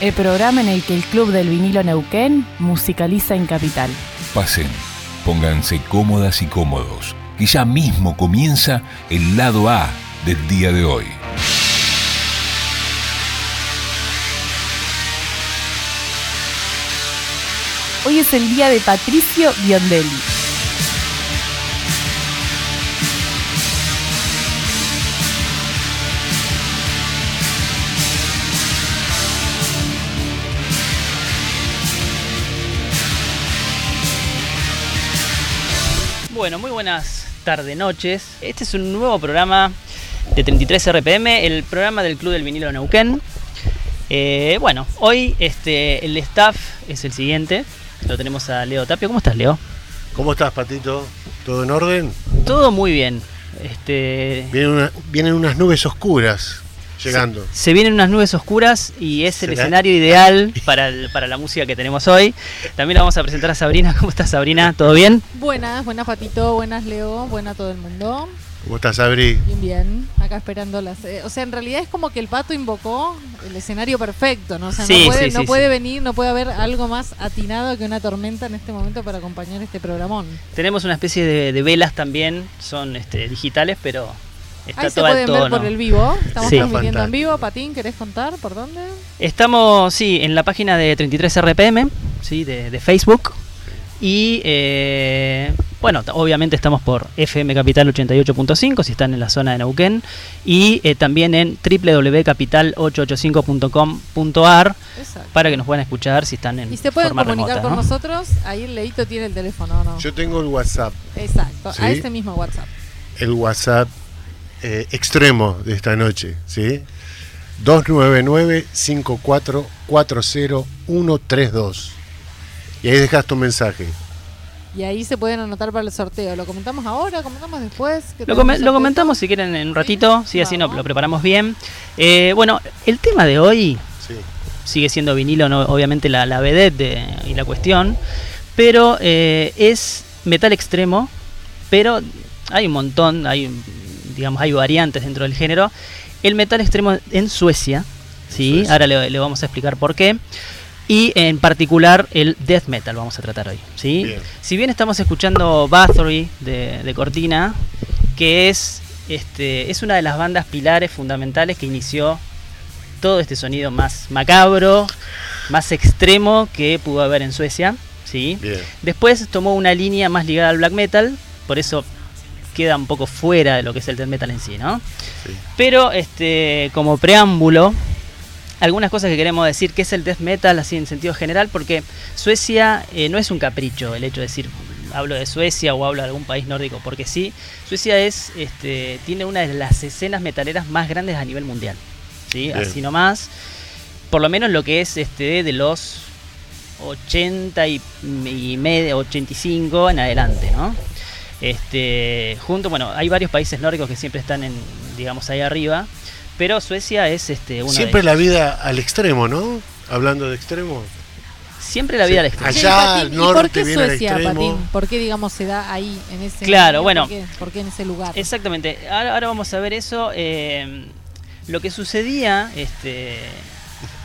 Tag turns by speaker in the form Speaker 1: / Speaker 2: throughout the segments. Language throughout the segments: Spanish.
Speaker 1: El programa en el que el Club del Vinilo Neuquén musicaliza en Capital.
Speaker 2: Pasen, pónganse cómodas y cómodos, que ya mismo comienza el lado A del día de hoy.
Speaker 1: Hoy es el día de Patricio Biondelli.
Speaker 3: Bueno, muy buenas tardes, noches. Este es un nuevo programa de 33 RPM, el programa del Club del Vinilo Neuquén. Eh, bueno, hoy este, el staff es el siguiente. Lo tenemos a Leo Tapio. ¿Cómo estás, Leo?
Speaker 4: ¿Cómo estás, Patito? ¿Todo en orden?
Speaker 3: Todo muy bien. Este,
Speaker 4: Vienen, una- vienen unas nubes oscuras llegando.
Speaker 3: se vienen unas nubes oscuras y es el
Speaker 4: ¿Será?
Speaker 3: escenario ideal para, el- para la música que tenemos hoy. También la vamos a presentar a Sabrina. ¿Cómo estás, Sabrina? ¿Todo bien?
Speaker 5: Buenas, buenas Patito, buenas Leo, buenas todo el mundo.
Speaker 4: ¿Cómo estás, Abri?
Speaker 5: Bien, bien, acá esperando las... eh, o sea, en realidad es como que el pato invocó el escenario perfecto, ¿no? O sea,
Speaker 3: Sí,
Speaker 5: no puede,
Speaker 3: sí,
Speaker 5: no
Speaker 3: sí,
Speaker 5: puede
Speaker 3: sí.
Speaker 5: venir, no puede haber algo más atinado que una tormenta en este momento para acompañar este programón.
Speaker 3: Tenemos una especie de, de velas también. Son este, digitales, pero está
Speaker 5: Ahí se pueden ver por el vivo, estamos
Speaker 3: Sí.
Speaker 5: transmitiendo en vivo. Patín, ¿querés contar por dónde?
Speaker 3: Estamos, sí, en la página de 33 RPM, sí, de, de Facebook. Y eh, bueno, obviamente estamos por FM Capital 88.5 si están en la zona de Neuquén. Y eh, también en www.capital885.com.ar
Speaker 5: Exacto.
Speaker 3: para que nos puedan escuchar si están en
Speaker 5: Y se pueden
Speaker 3: forma
Speaker 5: comunicar
Speaker 3: remota,
Speaker 5: con
Speaker 3: ¿no?
Speaker 5: nosotros, ahí el Leito tiene el teléfono, ¿no?
Speaker 4: Yo tengo el WhatsApp,
Speaker 5: Exacto,
Speaker 4: Sí.
Speaker 5: a este mismo WhatsApp.
Speaker 4: el WhatsApp eh, extremo de esta noche, ¿sí? 299-5440-132. Y ahí dejas tu mensaje.
Speaker 5: Y ahí se pueden anotar para el sorteo. ¿Lo comentamos ahora? ¿Comentamos después? ¿Qué
Speaker 3: Lo, comentamos si quieren en un ratito, sí, así no, lo preparamos bien. Eh, bueno, el tema de hoy
Speaker 4: Sí.
Speaker 3: sigue siendo vinilo, no, obviamente la, la vedette de- y la cuestión, pero eh, es metal extremo, pero hay un montón, hay un- digamos, hay variantes dentro del género. El metal extremo en Suecia, sí,
Speaker 4: Suecia.
Speaker 3: ahora le, le vamos a explicar por qué. Y en particular el death metal vamos a tratar hoy, ¿sí?
Speaker 4: Bien.
Speaker 3: Si bien estamos escuchando Bathory de, de Cortina, que es, este, es una de las bandas pilares fundamentales que inició todo este sonido más macabro, más extremo que pudo haber en Suecia, ¿sí?
Speaker 4: Bien.
Speaker 3: Después tomó una línea más ligada al black metal, por eso queda un poco fuera de lo que es el death metal en sí, ¿no?
Speaker 4: Sí.
Speaker 3: Pero este, como preámbulo, algunas cosas que queremos decir que es el death metal así en sentido general, porque Suecia eh, no es un capricho el hecho de decir hablo de Suecia o hablo de algún país nórdico, porque sí, Suecia es este, tiene una de las escenas metaleras más grandes a nivel mundial, ¿sí?
Speaker 4: Bien.
Speaker 3: Así nomás, por lo menos lo que es este de los 80 y, y medio, 85 en adelante, ¿no? Este, junto, bueno, hay varios países nórdicos que siempre están en, digamos, ahí arriba, pero Suecia es este uno
Speaker 4: Siempre
Speaker 3: de
Speaker 4: la vida al extremo, ¿no? Hablando de extremo.
Speaker 3: siempre la vida al extremo.
Speaker 4: Allá al
Speaker 5: Patín, ¿y
Speaker 4: norte
Speaker 5: por qué
Speaker 4: viene al
Speaker 5: Suecia,
Speaker 4: extremo.
Speaker 5: Patín? ¿Por qué, digamos, se da ahí, en ese
Speaker 3: Claro,
Speaker 5: ¿por
Speaker 3: bueno.
Speaker 5: qué? ¿Por qué en ese lugar?
Speaker 3: Exactamente. Ahora, ahora vamos a ver eso. eh, lo que sucedía, este,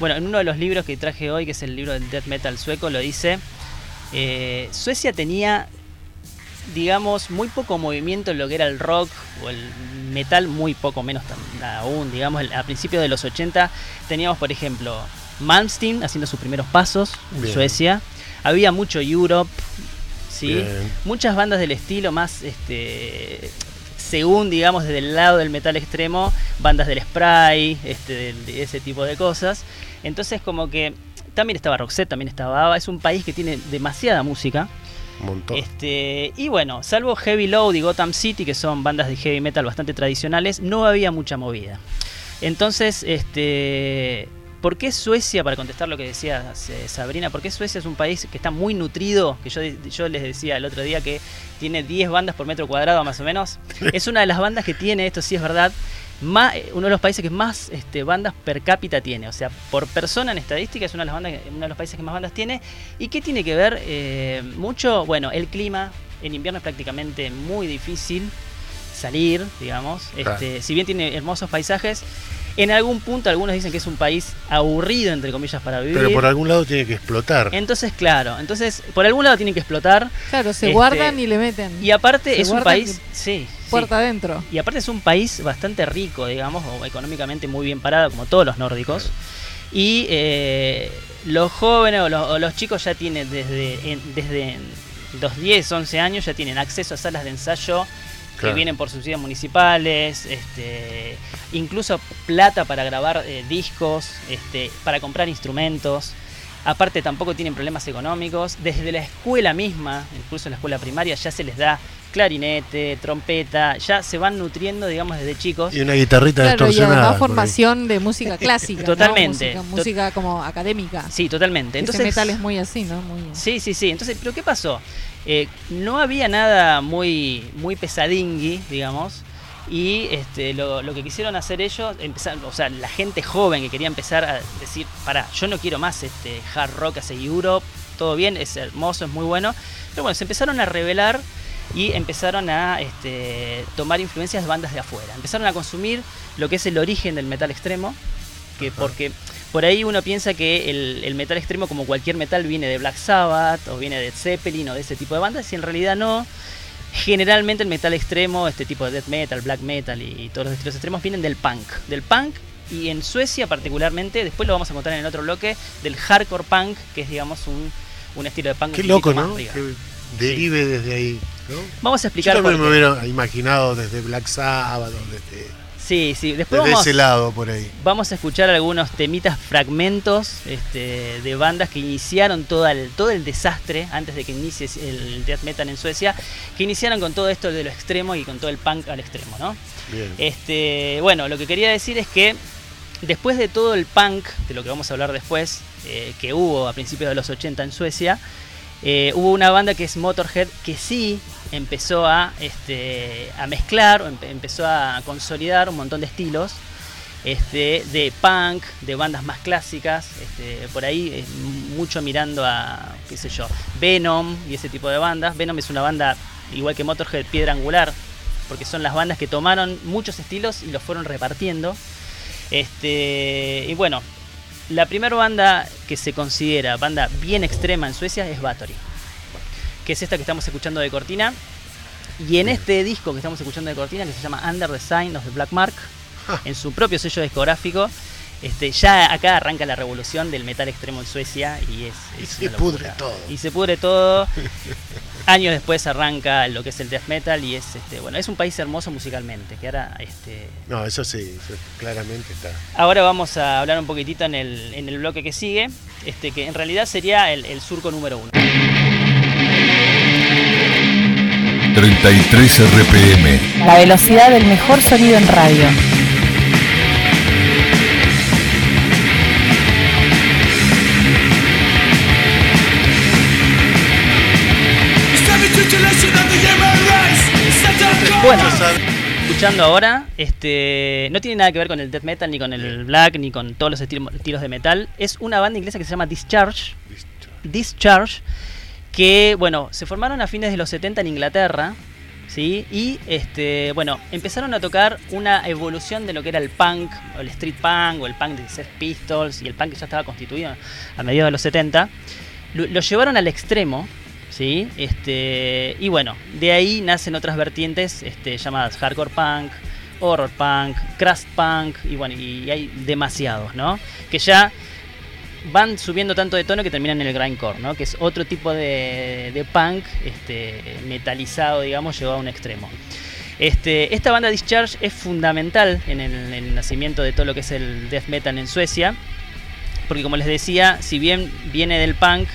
Speaker 3: bueno, en uno de los libros que traje hoy, que es el libro del death metal sueco, lo dice. eh, Suecia tenía, digamos, muy poco movimiento en lo que era el rock o el metal, muy poco menos aún, digamos, a principios de los 80 teníamos, por ejemplo, Malmsteen haciendo sus primeros pasos en
Speaker 4: Bien.
Speaker 3: Suecia. Había mucho Europe, ¿sí?
Speaker 4: Bien.
Speaker 3: muchas bandas del estilo más este según digamos desde el lado del metal extremo bandas del spray este del- de ese tipo de cosas entonces como que también estaba Roxette también estaba ABBA es un país que tiene demasiada música
Speaker 4: Un montón.
Speaker 3: este y bueno salvo Heavy Load y Gotham City que son bandas de heavy metal bastante tradicionales no había mucha movida entonces este ¿Por qué Suecia, para contestar lo que decía eh, Sabrina, por qué Suecia es un país que está muy nutrido? Que yo, yo les decía el otro día que tiene 10 bandas por metro cuadrado más o menos. Es una de las bandas que tiene, esto sí es verdad, más, uno de los países que más este, bandas per cápita tiene. O sea, por persona en estadística es una de, las bandas, uno de los países que más bandas tiene. ¿Y qué tiene que ver? Eh, mucho, bueno, el clima. En invierno es prácticamente muy difícil salir, digamos. Este, si bien tiene hermosos paisajes, en algún punto algunos dicen que es un país aburrido, entre comillas, para vivir.
Speaker 4: Pero por algún lado tiene que explotar.
Speaker 3: Entonces, claro, entonces por algún lado tiene que explotar.
Speaker 5: Claro, se guardan este, y le meten.
Speaker 3: Y aparte es un país, sí,
Speaker 5: puerta adentro.
Speaker 3: Y aparte es un país bastante rico, digamos, o económicamente muy bien parado, como todos los nórdicos. Y eh, los jóvenes o los, chicos ya tienen desde, desde los 10, 11 años, ya tienen acceso a salas de ensayo que vienen por subsidios municipales, este, incluso plata para grabar eh, discos, este, para comprar instrumentos. Aparte tampoco tienen problemas económicos. Desde la escuela misma, incluso en la escuela primaria, ya se les da clarinete, trompeta, ya se van nutriendo, digamos, desde chicos.
Speaker 4: Y una guitarrita claro, distorsionada.
Speaker 5: Y formación de música clásica.
Speaker 3: totalmente.
Speaker 5: Música, como académica.
Speaker 3: Sí, totalmente.
Speaker 5: Entonces, metal es muy así, ¿no?
Speaker 3: Sí, sí, sí. Entonces, ¿pero qué pasó? Eh, no había nada muy, muy pesadingui, digamos. Y este, lo, que quisieron hacer ellos, empezar, o sea, la gente joven que quería empezar a decir, para, yo no quiero más este hard rock así Europe, todo bien, es hermoso, es muy bueno. Pero bueno, se empezaron a revelar y empezaron a este, tomar influencias de bandas de afuera. Empezaron a consumir lo que es el origen del metal extremo, que porque por ahí uno piensa que el, metal extremo, como cualquier metal, viene de Black Sabbath o viene de Zeppelin o de ese tipo de bandas, y en realidad no. Generalmente el metal extremo, este tipo de death metal, black metal y, todos los estilos extremos vienen del punk. Del punk y en Suecia particularmente, después lo vamos a contar en el otro bloque, del hardcore punk, que es digamos un, un estilo de punk.
Speaker 4: Qué loco, ¿no? Que derive desde ahí.
Speaker 3: Vamos a explicar.
Speaker 4: Yo me hubiera imaginado desde Black Sabbath, desde
Speaker 3: Sí, sí. Después
Speaker 4: vamos, ese lado por ahí.
Speaker 3: Vamos a escuchar algunos temitas, fragmentos este, de bandas que iniciaron todo el, todo el desastre antes de que inicie el death metal en Suecia, que iniciaron con todo esto de lo extremo y con todo el punk al extremo, ¿no? Bien. Este, bueno, lo que quería decir es que después de todo el punk, de lo que vamos a hablar después, eh, que hubo a principios de los 80 en Suecia, eh, hubo una banda que es Motorhead que sí empezó a, este, a mezclar, empezó a consolidar un montón de estilos. Este, de punk, de bandas más clásicas, este, por ahí eh, mucho mirando a, qué sé yo, Venom y ese tipo de bandas. Venom es una banda, igual que Motorhead, piedra angular, porque son las bandas que tomaron muchos estilos y los fueron repartiendo. Este, y bueno, la primera banda que se considera banda bien extrema en Suecia es Bathory que es esta que estamos escuchando de cortina. Y en este disco que estamos escuchando de cortina, que se llama Under the Sign of the Black Mark, en su propio sello discográfico, este, ya acá arranca la revolución del metal extremo en Suecia y es.
Speaker 4: y se pudre todo.
Speaker 3: Y se pudre todo. Años después arranca lo que es el death metal y es este, bueno, es un país hermoso musicalmente, que ahora este.
Speaker 4: No, eso sí, claramente está.
Speaker 3: Ahora vamos a hablar un poquitito en el, en el bloque que sigue, este, que en realidad sería el, el surco número uno.
Speaker 2: 33 RPM.
Speaker 1: La velocidad del mejor sonido en radio.
Speaker 3: Bueno, escuchando ahora, este, no tiene nada que ver con el death metal, ni con el black, ni con todos los estilos de metal. Es una banda inglesa que se llama Discharge. Discharge que, bueno, se formaron a fines de los 70 en Inglaterra, ¿sí? Y, este, bueno, empezaron a tocar una evolución de lo que era el punk, o el street punk, o el punk de Sex Pistols, y el punk que ya estaba constituido a mediados de los 70. Lo, llevaron al extremo, ¿sí? Este, y bueno, de ahí nacen otras vertientes este, llamadas hardcore punk, horror punk, crust punk, y bueno, y hay demasiados, ¿no? Que ya van subiendo tanto de tono que terminan en el grindcore, ¿no? que es otro tipo de, punk este, metalizado, digamos, llevado a un extremo. Este, esta banda Discharge es fundamental en el, nacimiento de todo lo que es el death metal en Suecia, porque como les decía, si bien viene del punk,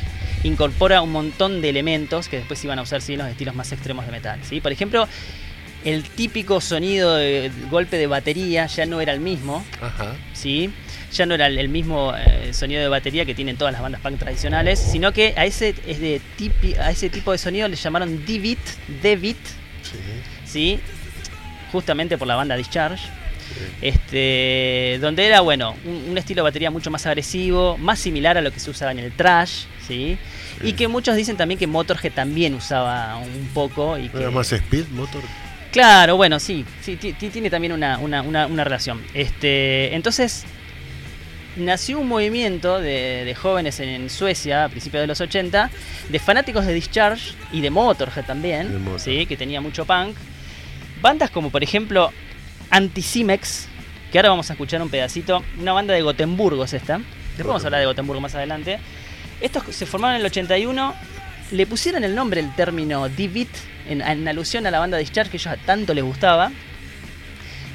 Speaker 3: incorpora un montón de elementos que después iban a usar en los estilos más extremos de metal. ¿sí? Por ejemplo, el típico sonido de golpe de batería ya no era el mismo,
Speaker 4: Ajá.
Speaker 3: ¿sí? Ya no era el, mismo eh, sonido de batería que tienen todas las bandas punk tradicionales, sino que a ese, es de tipi- a ese tipo de sonido le llamaron D-Beat, D-Beat,
Speaker 4: Sí.
Speaker 3: ¿sí? Justamente por la banda Discharge. Este, donde era, bueno, un, un estilo de batería mucho más agresivo, más similar a lo que se usaba en el trash, ¿sí? Y que muchos dicen también que Motorhead también usaba un poco. Y
Speaker 4: ¿No
Speaker 3: que,
Speaker 4: era más speed motor?
Speaker 3: Claro, bueno, sí, sí, ti- ti- tiene también una, una- una- una relación. Este, entonces, nació un movimiento de, de jóvenes en Suecia a principios de los 80, de fanáticos de Discharge y de Motorhead también,
Speaker 4: De Motorhead.
Speaker 3: ¿sí? que tenía mucho punk. Bandas como, por ejemplo, Anticimex, que ahora vamos a escuchar un pedacito, una banda de Gotemburgo es esta. Después vamos a hablar de Gotemburgo más adelante. Estos se formaron en el 81, le pusieron el nombre, el término D-Beat, en, en alusión a la banda Discharge que a ellos tanto les gustaba.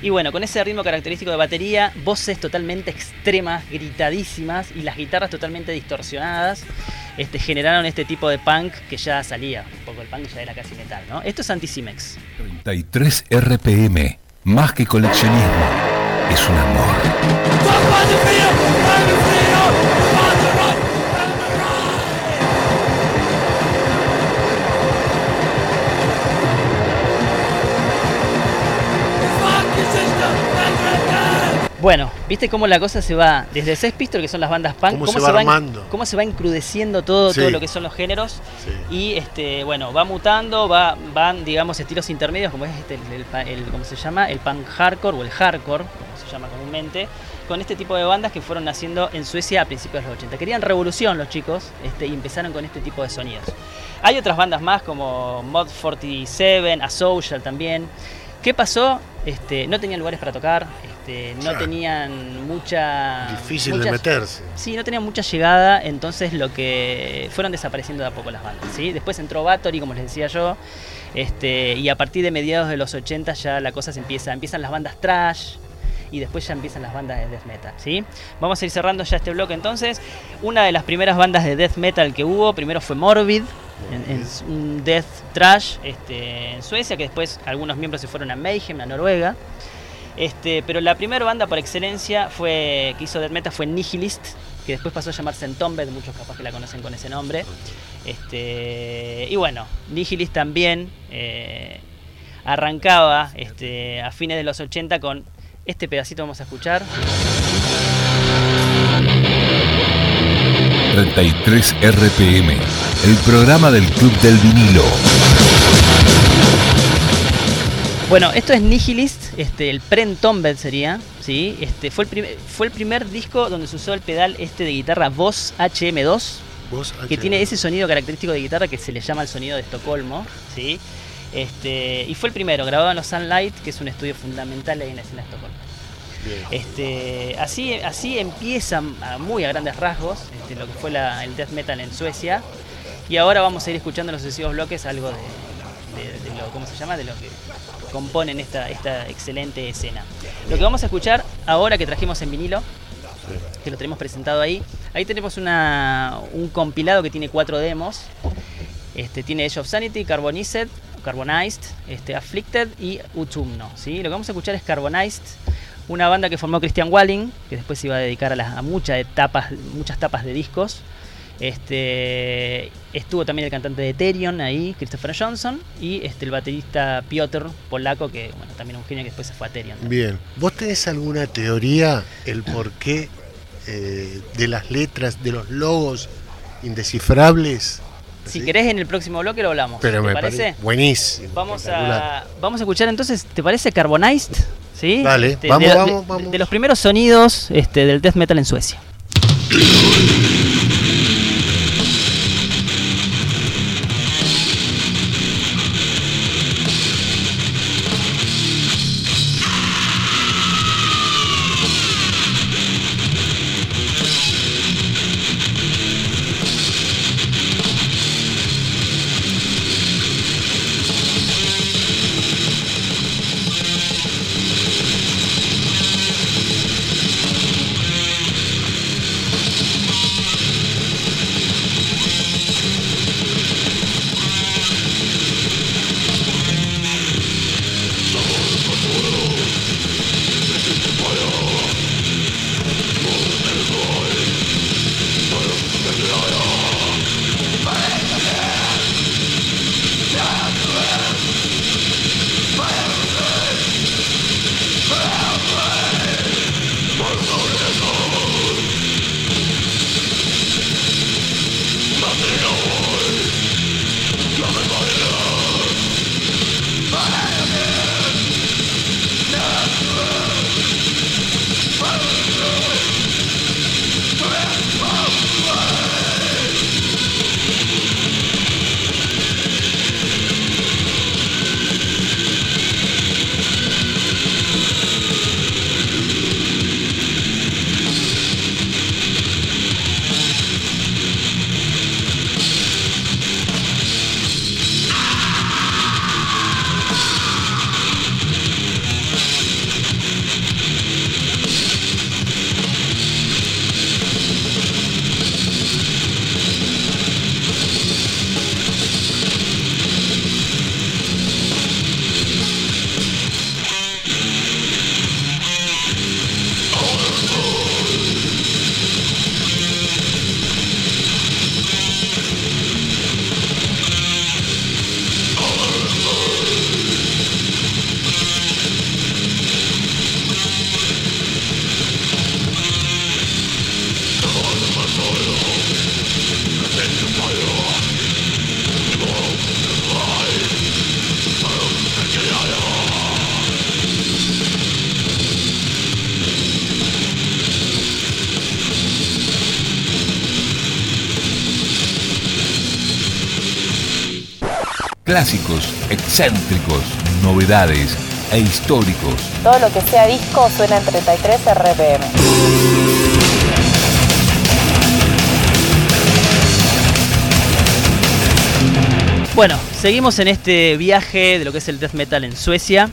Speaker 3: Y bueno, con ese ritmo característico de batería, voces totalmente extremas, gritadísimas y las guitarras totalmente distorsionadas, este, generaron este tipo de punk que ya salía, un poco el punk ya era casi metal, ¿no? Esto es Anticimex.
Speaker 2: 33 RPM, más que coleccionismo, es un amor.
Speaker 3: Bueno, ¿viste cómo la cosa se va desde Sex Pistols, que son las bandas punk,
Speaker 4: Cómo se va armando.
Speaker 3: cómo se va encrudeciendo todo, todo lo que son los géneros?
Speaker 4: Sí.
Speaker 3: Y este, bueno, va mutando, va, van, digamos, estilos intermedios, como es este, el, el el- ¿cómo se llama? El punk hardcore o el hardcore, como se llama comúnmente, con este tipo de bandas que fueron naciendo en Suecia a principios de los 80. Querían revolución los chicos este, y empezaron con este tipo de sonidos. Hay otras bandas más como Mod 47, A Social también. ¿Qué pasó? Este, no tenían lugares para tocar, este, no
Speaker 4: Claro.
Speaker 3: tenían mucha...
Speaker 4: Difícil de meterse.
Speaker 3: Sí, no tenían mucha llegada, entonces lo que fueron desapareciendo de a poco las bandas, ¿sí? Después entró Bathory, como les decía yo, este, y a partir de mediados de los 80 ya la cosa se empieza, empiezan las bandas trash y después ya empiezan las bandas de death metal, ¿sí? Vamos a ir cerrando ya este bloque entonces. Una de las primeras bandas de death metal que hubo, primero fue Morbid, en, un death trash este, en Suecia, que después algunos miembros se fueron a Mayhem, a Noruega. Este, pero la primera banda por excelencia fue que hizo death metal fue Nihilist, que después pasó a llamarse Entombed, muchos capaz que la conocen con ese nombre. Este, y bueno, Nihilist también eh, arrancaba este, a fines de los 80 con este pedacito vamos a escuchar.
Speaker 2: 33 RPM, el programa del Club del Vinilo.
Speaker 3: Bueno, esto es Nihilist, este, el pre-Entombed sería, ¿sí? Este, fue, el primer, fue el primer disco donde se usó el pedal este de guitarra Voz HM2,
Speaker 4: Vos,
Speaker 3: que
Speaker 4: H.
Speaker 3: tiene ese sonido característico de guitarra que se le llama el sonido de Estocolmo, ¿sí? Este, y fue el primero, grabado en los Sunlight, que es un estudio fundamental ahí en la escena de Estocolmo.
Speaker 4: Bien.
Speaker 3: Este, así, así empiezan a muy a grandes rasgos este, lo que fue la- el death metal en Suecia. Y ahora vamos a ir escuchando en los sucesivos bloques algo de, de- de lo, ¿cómo se llama? De lo que componen esta, esta excelente escena. Lo que vamos a escuchar ahora que trajimos en vinilo, que lo tenemos presentado ahí, ahí tenemos una, un compilado que tiene cuatro demos. Este, tiene Age of Sanity, Carbonized, Carbonized, este, Afflicted y Utumno. ¿sí? Lo que vamos a escuchar es Carbonized, una banda que formó Christian Walling, que después se iba a dedicar a, las, muchas etapas, muchas tapas de discos. Este, estuvo también el cantante de Ethereum ahí, Christopher Johnson, y este, el baterista Piotr Polaco, que bueno, también un genio que después se fue a Ethereum.
Speaker 4: Bien. ¿Vos tenés alguna teoría el porqué eh, de las letras, de los logos indescifrables?
Speaker 3: Si
Speaker 4: ¿Sí?
Speaker 3: querés en el próximo bloque lo hablamos.
Speaker 4: Pero
Speaker 3: ¿Te
Speaker 4: me
Speaker 3: parece?
Speaker 4: parece buenísimo.
Speaker 3: Vamos a, vamos a escuchar entonces, ¿te parece Carbonized? ¿Sí?
Speaker 4: Dale,
Speaker 3: Este,
Speaker 4: vamos,
Speaker 3: de,
Speaker 4: vamos,
Speaker 3: de-
Speaker 4: vamos.
Speaker 3: de los primeros sonidos este, del death metal en Suecia.
Speaker 2: Clásicos, excéntricos, novedades e históricos.
Speaker 1: Todo lo que sea disco suena en 33 RPM.
Speaker 3: Bueno, seguimos en este viaje de lo que es el death metal en Suecia.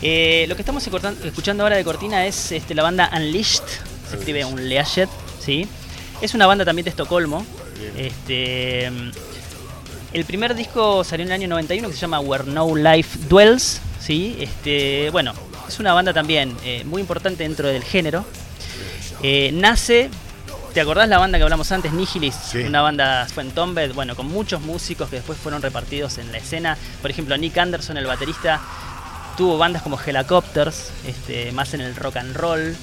Speaker 3: Eh, lo que estamos escuchando ahora de cortina es este, la banda Unleashed, se escribe un Leashed, ¿sí? Es una banda también de Estocolmo. Este, el primer disco salió en el año 91 que se llama Where No Life Dwells, ¿sí? Este, bueno, es una banda también eh, muy importante dentro del género. Eh, nace, ¿te acordás la banda que hablamos antes, Nihilis?
Speaker 4: Sí.
Speaker 3: Una banda fue en Tombed, bueno, con muchos músicos que después fueron repartidos en la escena. Por ejemplo, Nick Anderson, el baterista, tuvo bandas como Helicopters, este, más en el rock and roll.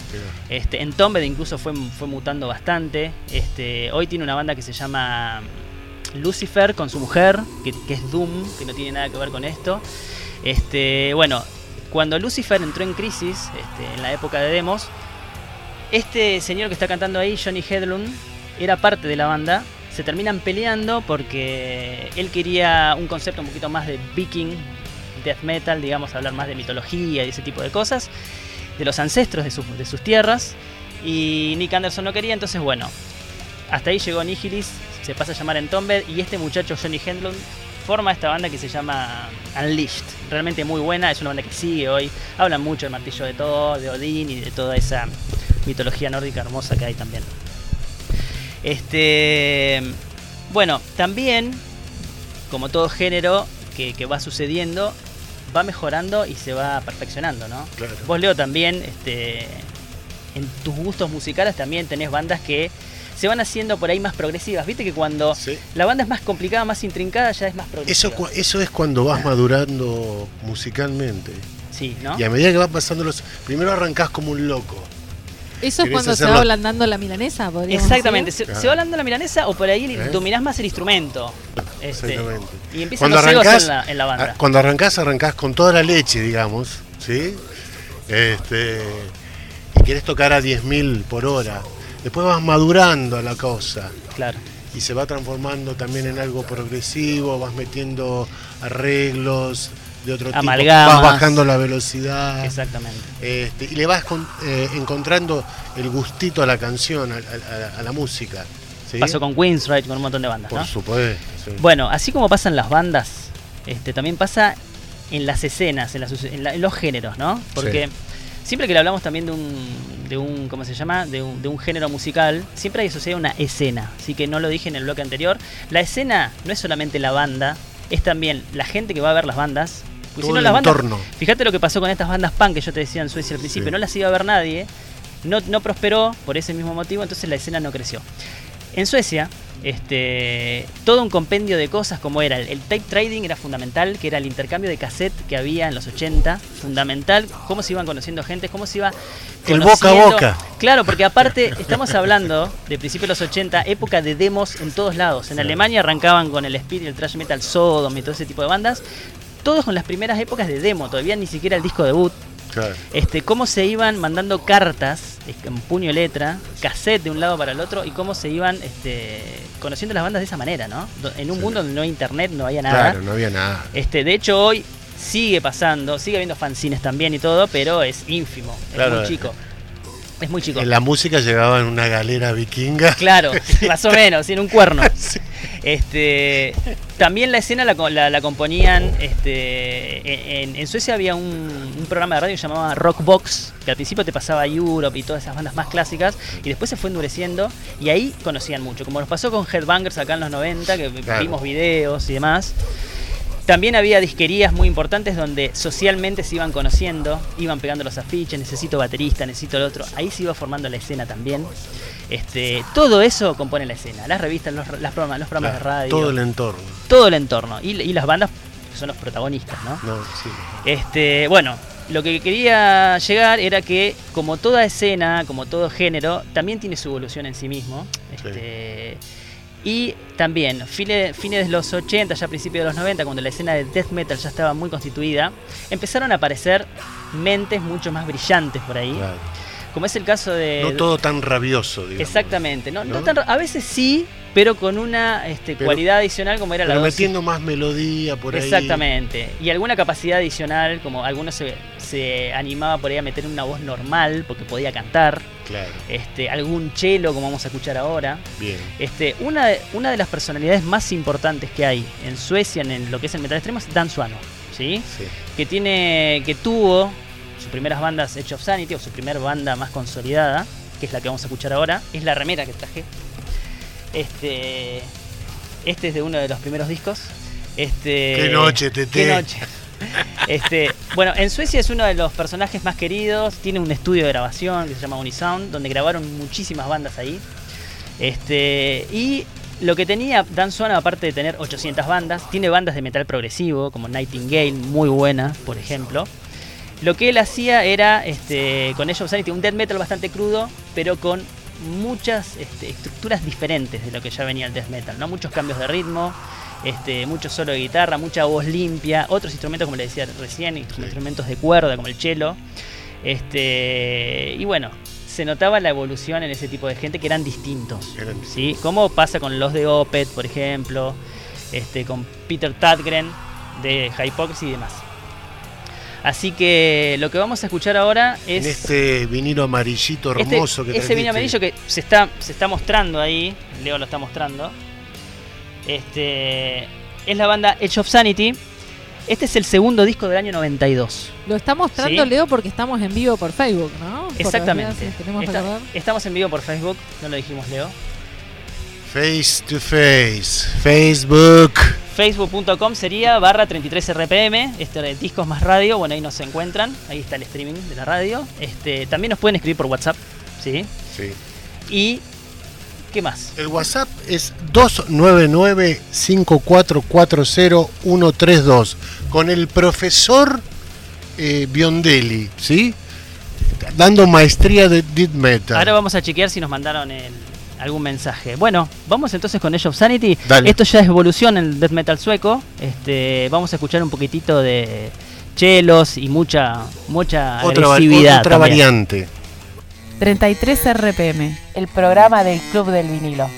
Speaker 3: Este, en Tombed incluso fue, fue mutando bastante. Este, hoy tiene una banda que se llama Lucifer con su mujer, que, es Doom, que no tiene nada que ver con esto. Este, bueno, cuando Lucifer entró en crisis, este, en la época de demos, este señor que está cantando ahí, Johnny Hedlund, era parte de la banda. Se terminan peleando porque él quería un concepto un poquito más de viking, death metal, digamos, hablar más de mitología y ese tipo de cosas, de los ancestros de, sus- de sus tierras. Y Nick Anderson no quería, entonces bueno, hasta ahí llegó Nihilis, se pasa a llamar Entombed y este muchacho Johnny Hedlund forma esta banda que se llama Unleashed. Realmente muy buena, es una banda que sigue hoy. Hablan mucho del martillo de Thor, de Odín y de toda esa mitología nórdica hermosa que hay también. Este, bueno, también, como todo género que, que va sucediendo, va mejorando y se va perfeccionando, ¿no?
Speaker 4: Claro.
Speaker 3: Vos, Leo, también, este, en tus gustos musicales también tenés bandas que se van haciendo por ahí más progresivas. Viste que cuando
Speaker 4: Sí.
Speaker 3: la banda es más complicada, más intrincada, ya es más progresiva.
Speaker 4: Eso, eso es cuando vas madurando musicalmente.
Speaker 3: Sí, ¿no?
Speaker 4: Y a medida que van pasando los. Primero arrancás como un loco.
Speaker 5: Eso es
Speaker 4: ¿Querés
Speaker 5: cuando se va ablandando la milanesa,
Speaker 3: Exactamente, se.
Speaker 4: Claro.
Speaker 3: se va hablando la milanesa o por ahí
Speaker 4: ¿Eh?
Speaker 3: dominás más el instrumento. Este,
Speaker 4: Exactamente.
Speaker 3: y empiezan los egos en la, en la banda.
Speaker 4: cuando arrancás, arrancás con toda la leche, digamos, ¿sí? Este, y querés tocar a 10.000 por hora. Después vas madurando la cosa
Speaker 3: Claro.
Speaker 4: y se va transformando también en algo progresivo, vas metiendo arreglos de otro
Speaker 3: Amalgamas.
Speaker 4: tipo, vas bajando la velocidad.
Speaker 3: Exactamente.
Speaker 4: Este, y le vas con- eh, encontrando el gustito a la canción, a, a- a- a la música. ¿sí?
Speaker 3: Pasó con Queensryche, con un montón de bandas,
Speaker 4: Por
Speaker 3: ¿no?
Speaker 4: supuesto. sí.
Speaker 3: Bueno, así como pasan las bandas, este, también pasa en las escenas, en, las- en la- en los géneros, ¿no? Porque siempre que le hablamos también de un, de un ¿cómo se llama? De un, de un género musical, siempre hay asociada una escena. Así que no lo dije en el bloque anterior. La escena no es solamente la banda, es también la gente que va a ver las bandas. Si no, las bandas,
Speaker 4: entorno.
Speaker 3: fíjate lo que pasó con estas bandas punk que yo te decía en Suecia al principio,
Speaker 4: Sí.
Speaker 3: no las iba a ver nadie, no, no prosperó por ese mismo motivo, entonces la escena no creció. En Suecia, este, todo un compendio de cosas como era el, tape trading era fundamental, que era el intercambio de cassette que había en los 80, fundamental, cómo se iban conociendo gente, cómo se iba
Speaker 4: el boca a boca.
Speaker 3: Claro, porque aparte estamos hablando de principios de los 80, época de demos en todos lados. En Alemania arrancaban con el speed y el thrash metal Sodom y todo ese tipo de bandas, todos con las primeras épocas de demo, todavía ni siquiera el disco debut. Este, cómo se iban mandando cartas en puño y letra, cassette de un lado para el otro y cómo se iban este, conociendo las bandas de esa manera, ¿no? En un mundo donde no había internet, no había nada.
Speaker 4: Claro, no había nada.
Speaker 3: Este, de hecho, hoy sigue pasando, sigue habiendo fanzines también y todo, pero es ínfimo, es muy chico. Es muy chico.
Speaker 4: La música llegaba en una galera vikinga.
Speaker 3: Claro, más o menos, en un cuerno. Este, también la escena la, componían. Este, en, Suecia había un, programa de radio que llamaba Rockbox, que al principio te pasaba Europe y todas esas bandas más clásicas, y después se fue endureciendo, y ahí conocían mucho. Como nos pasó con Headbangers acá en los 90, que vimos videos y demás. También había disquerías muy importantes donde socialmente se iban conociendo, iban pegando los afiches, necesito baterista, necesito el otro. Ahí se iba formando la escena también. Este, todo eso compone la escena, las revistas, los, las programas, los programas de radio.
Speaker 4: Todo el entorno.
Speaker 3: Todo el entorno. Y, las bandas que son los protagonistas, ¿no?
Speaker 4: no sí.
Speaker 3: Este, bueno, lo que quería llegar era que, como toda escena, como todo género, también tiene su evolución en sí mismo. Este, y también, fines, de los 80, ya a principios de los 90, cuando la escena de death metal ya estaba muy constituida, empezaron a aparecer mentes mucho más brillantes por ahí. Como es el caso de.
Speaker 4: No todo tan rabioso, digamos.
Speaker 3: Exactamente. No, a veces sí, pero con una este, cualidad adicional como era
Speaker 4: pero
Speaker 3: la
Speaker 4: metiendo más melodía por
Speaker 3: ahí. Exactamente. Y alguna capacidad adicional, como algunos se, se animaba por ahí a meter una voz normal, porque podía cantar.
Speaker 4: Claro.
Speaker 3: Este, algún chelo, como vamos a escuchar ahora.
Speaker 4: Bien.
Speaker 3: Este, una, de, una de las personalidades más importantes que hay en Suecia, en lo que es el metal extremo, es Dan Suano. ¿sí?
Speaker 4: Sí.
Speaker 3: Que tiene. que tuvo sus primeras bandas Edge of Sanity, o su primera banda más consolidada, que es la que vamos a escuchar ahora, es la remera que traje. Este, este es de uno de los primeros discos. Este,
Speaker 4: qué noche, Tete.
Speaker 3: Qué noche. Este, bueno, en Suecia es uno de los personajes más queridos. Tiene un estudio de grabación que se llama Unisound, donde grabaron muchísimas bandas ahí. Este, y lo que tenía Dan Swan, aparte de tener 800 bandas, tiene bandas de metal progresivo, como Nightingale, muy buena, por ejemplo. Lo que él hacía era, este, con ellos Sanity, un death metal bastante crudo, pero con muchas este, estructuras diferentes de lo que ya venía el death metal, ¿no? Muchos cambios de ritmo, este, mucho solo de guitarra, mucha voz limpia, otros instrumentos, como le decía recién, instrumentos de cuerda, como el cello. Este, y bueno, se notaba la evolución en ese tipo de gente que eran distintos. ¿sí? Como pasa con los de Opet, por ejemplo, este, con Peter Tadgren de Hypocrisy y demás. Así que lo que vamos a escuchar ahora es.
Speaker 4: En este vinilo amarillito este, hermoso
Speaker 3: que Ese vinilo amarillo que se está, se está mostrando ahí. Leo lo está mostrando. Este. Es la banda Edge of Sanity. Este es el segundo disco del año 92.
Speaker 5: Lo está mostrando Leo porque estamos en vivo por Facebook, ¿no?
Speaker 3: Exactamente. estamos en vivo por Facebook, no lo dijimos Leo.
Speaker 4: Face to face, Facebook.
Speaker 3: Facebook.com sería barra 33 RPM, este Discos más Radio, bueno ahí nos encuentran, ahí está el streaming de la radio. Este, también nos pueden escribir por WhatsApp, ¿sí?
Speaker 4: Sí.
Speaker 3: Y ¿qué más?
Speaker 4: El WhatsApp es 299-5440-132 con el profesor eh, Biondelli, ¿sí? Dando maestría de Death Metal.
Speaker 3: Ahora vamos a chequear si nos mandaron el, algún mensaje. Bueno, vamos entonces con Age of Sanity.
Speaker 4: Dale.
Speaker 3: Esto ya es evolución en el death metal sueco. Este, vamos a escuchar un poquitito de chelos y mucha mucha
Speaker 4: otra,
Speaker 3: agresividad.
Speaker 4: Otra variante.
Speaker 1: 33 RPM, el programa del Club del Vinilo.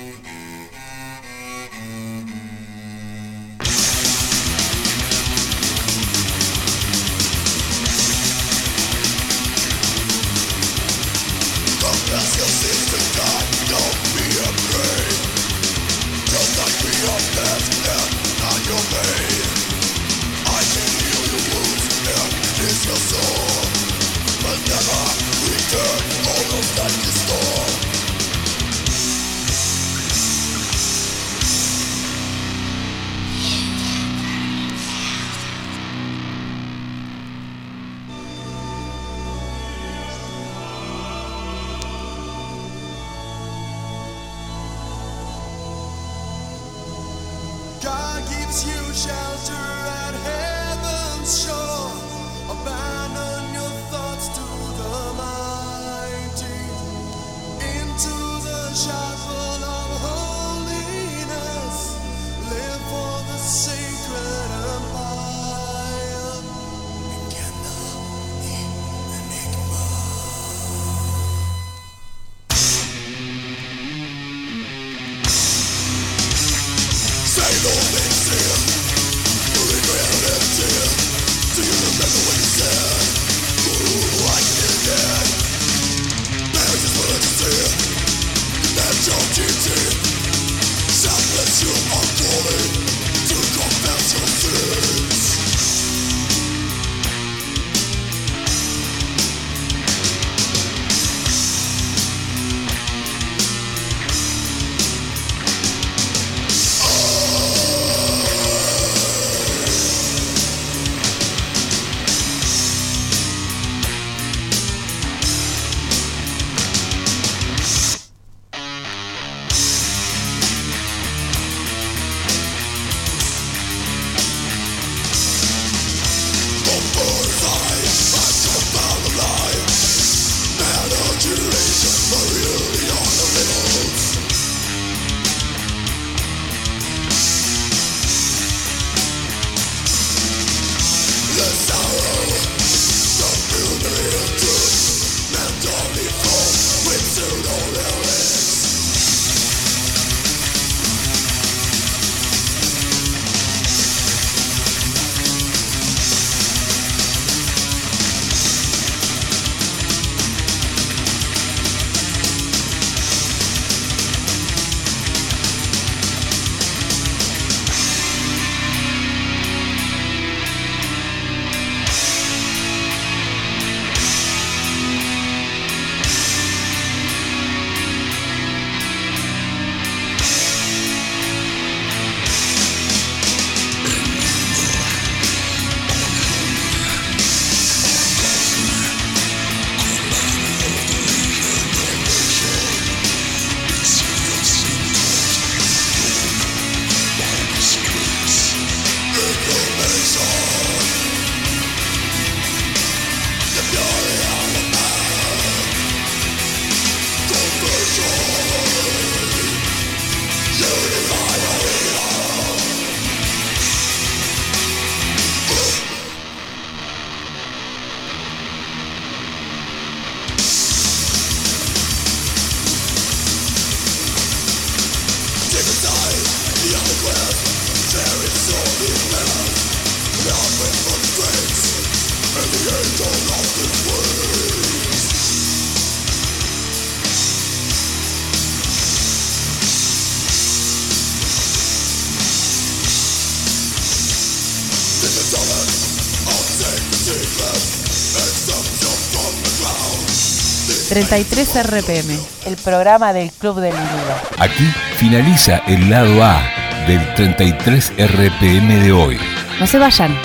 Speaker 1: ...33 RPM, el programa del Club del Vinilo.
Speaker 2: Aquí finaliza el lado A del 33 RPM de hoy.
Speaker 1: No se vayan,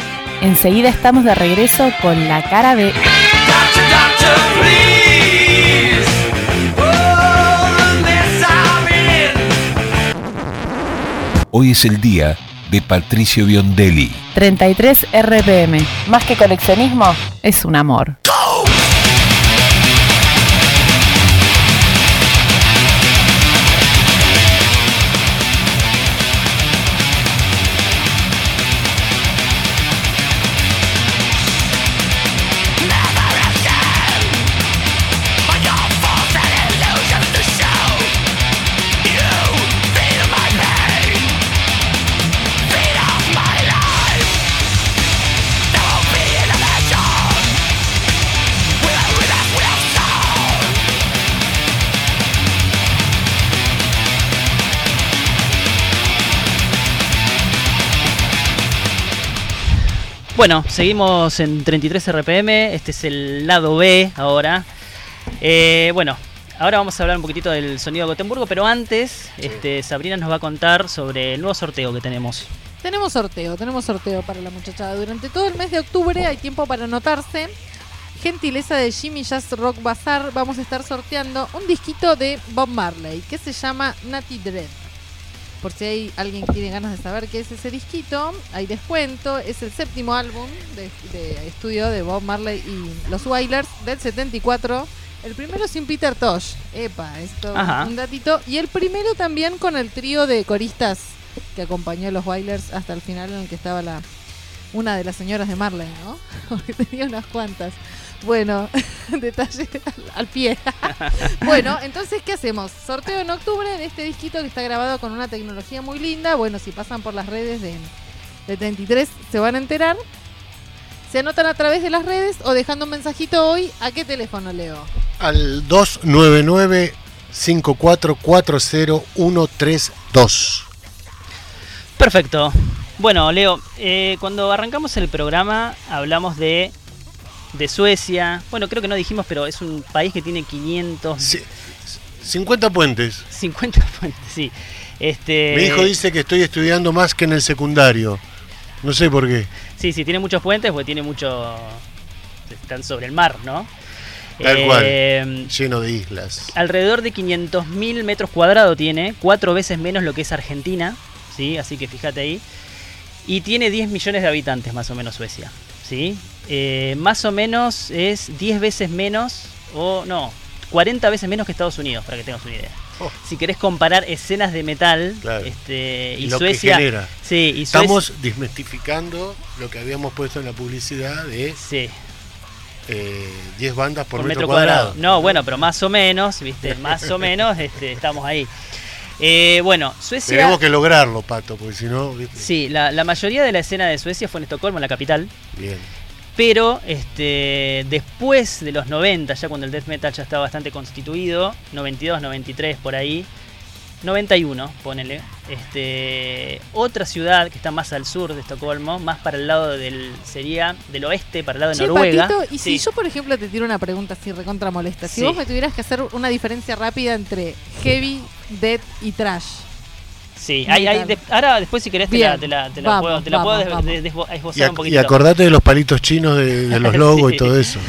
Speaker 1: enseguida estamos de regreso con la cara de...
Speaker 2: Hoy es el día de Patricio Biondelli.
Speaker 1: 33 RPM, más que coleccionismo, es un amor.
Speaker 3: Bueno, seguimos en 33 RPM. Este es el lado B ahora. Eh, bueno, ahora vamos a hablar un poquitito del sonido de Gotemburgo, pero antes, este, Sabrina nos va a contar sobre el nuevo sorteo que tenemos.
Speaker 5: Tenemos sorteo, tenemos sorteo para la muchachada. Durante todo el mes de octubre hay tiempo para anotarse. Gentileza de Jimmy Jazz Rock Bazaar, vamos a estar sorteando un disquito de Bob Marley que se llama Natty Dread. Por si hay alguien que tiene ganas de saber qué es ese disquito, hay descuento. Es el séptimo álbum de, de estudio de Bob Marley y los Wailers del 74. El primero sin Peter Tosh. Epa, esto
Speaker 3: Ajá.
Speaker 5: un datito. Y el primero también con el trío de coristas que acompañó a los Wailers hasta el final en el que estaba la una de las señoras de Marley, ¿no? Porque tenía unas cuantas. Bueno, detalle al, al pie. bueno, entonces, ¿qué hacemos? Sorteo en octubre de este disquito que está grabado con una tecnología muy linda. Bueno, si pasan por las redes de, de 33 se van a enterar. Se anotan a través de las redes o dejando un mensajito hoy. ¿A qué teléfono, Leo?
Speaker 4: Al 299 5440132
Speaker 3: Perfecto. Bueno, Leo, eh, cuando arrancamos el programa hablamos de, de Suecia. Bueno, creo que no dijimos, pero es un país que tiene 550
Speaker 4: Sí, 50 puentes.
Speaker 3: puentes, sí. Este,
Speaker 4: Mi hijo dice que estoy estudiando más que en el secundario. No sé por qué.
Speaker 3: Sí, sí, tiene muchos puentes porque tiene mucho... Están sobre el mar, ¿no?
Speaker 4: Tal
Speaker 3: Eh,
Speaker 4: Lleno de islas.
Speaker 3: Alrededor de 500.000 metros cuadrados tiene, cuatro veces menos lo que es Argentina, ¿sí? Así que fíjate ahí. Y tiene 10 millones de habitantes más o menos Suecia, ¿sí? Eh, más o menos es 10 veces menos, o no, 40 veces menos que Estados Unidos, para que tengas una idea.
Speaker 4: Oh.
Speaker 3: Si querés comparar escenas de metal,
Speaker 4: Claro.
Speaker 3: este, y,
Speaker 4: Y lo que
Speaker 3: Suecia...
Speaker 4: genera.
Speaker 3: Sí, y Suecia...
Speaker 4: Estamos desmistificando lo que habíamos puesto en la publicidad de
Speaker 3: Sí,
Speaker 4: eh, 10 bandas por,
Speaker 3: por
Speaker 4: metro, cuadrado.
Speaker 3: No, bueno, pero más o menos, ¿viste? Más o menos este, estamos ahí. Eh, bueno, Suecia...
Speaker 4: Tenemos que lograrlo, Pato, porque si no.
Speaker 3: Sí, la, la mayoría de la escena de Suecia fue en Estocolmo, en la capital.
Speaker 4: Bien.
Speaker 3: Pero este, después de los 90, ya cuando el death metal ya estaba bastante constituido, 92, 93 por ahí, 91, ponele, este, otra ciudad que está más al sur de Estocolmo, más para el lado del, sería del oeste, para el lado de
Speaker 5: Che,
Speaker 3: Noruega.
Speaker 5: Patito, y si yo, por ejemplo, te tiro una pregunta así recontra molesta. Si
Speaker 3: Sí.
Speaker 5: vos me tuvieras que hacer una diferencia rápida entre heavy, death y trash.
Speaker 3: Sí, hay, hay de- ahora después si querés te la, te la, te la
Speaker 5: vamos,
Speaker 3: puedo, te la
Speaker 5: vamos,
Speaker 3: puedo des- esbozar un
Speaker 4: ac- y
Speaker 3: poquito.
Speaker 4: acordate de los palitos chinos de, de los logos
Speaker 3: Sí.
Speaker 4: y todo eso.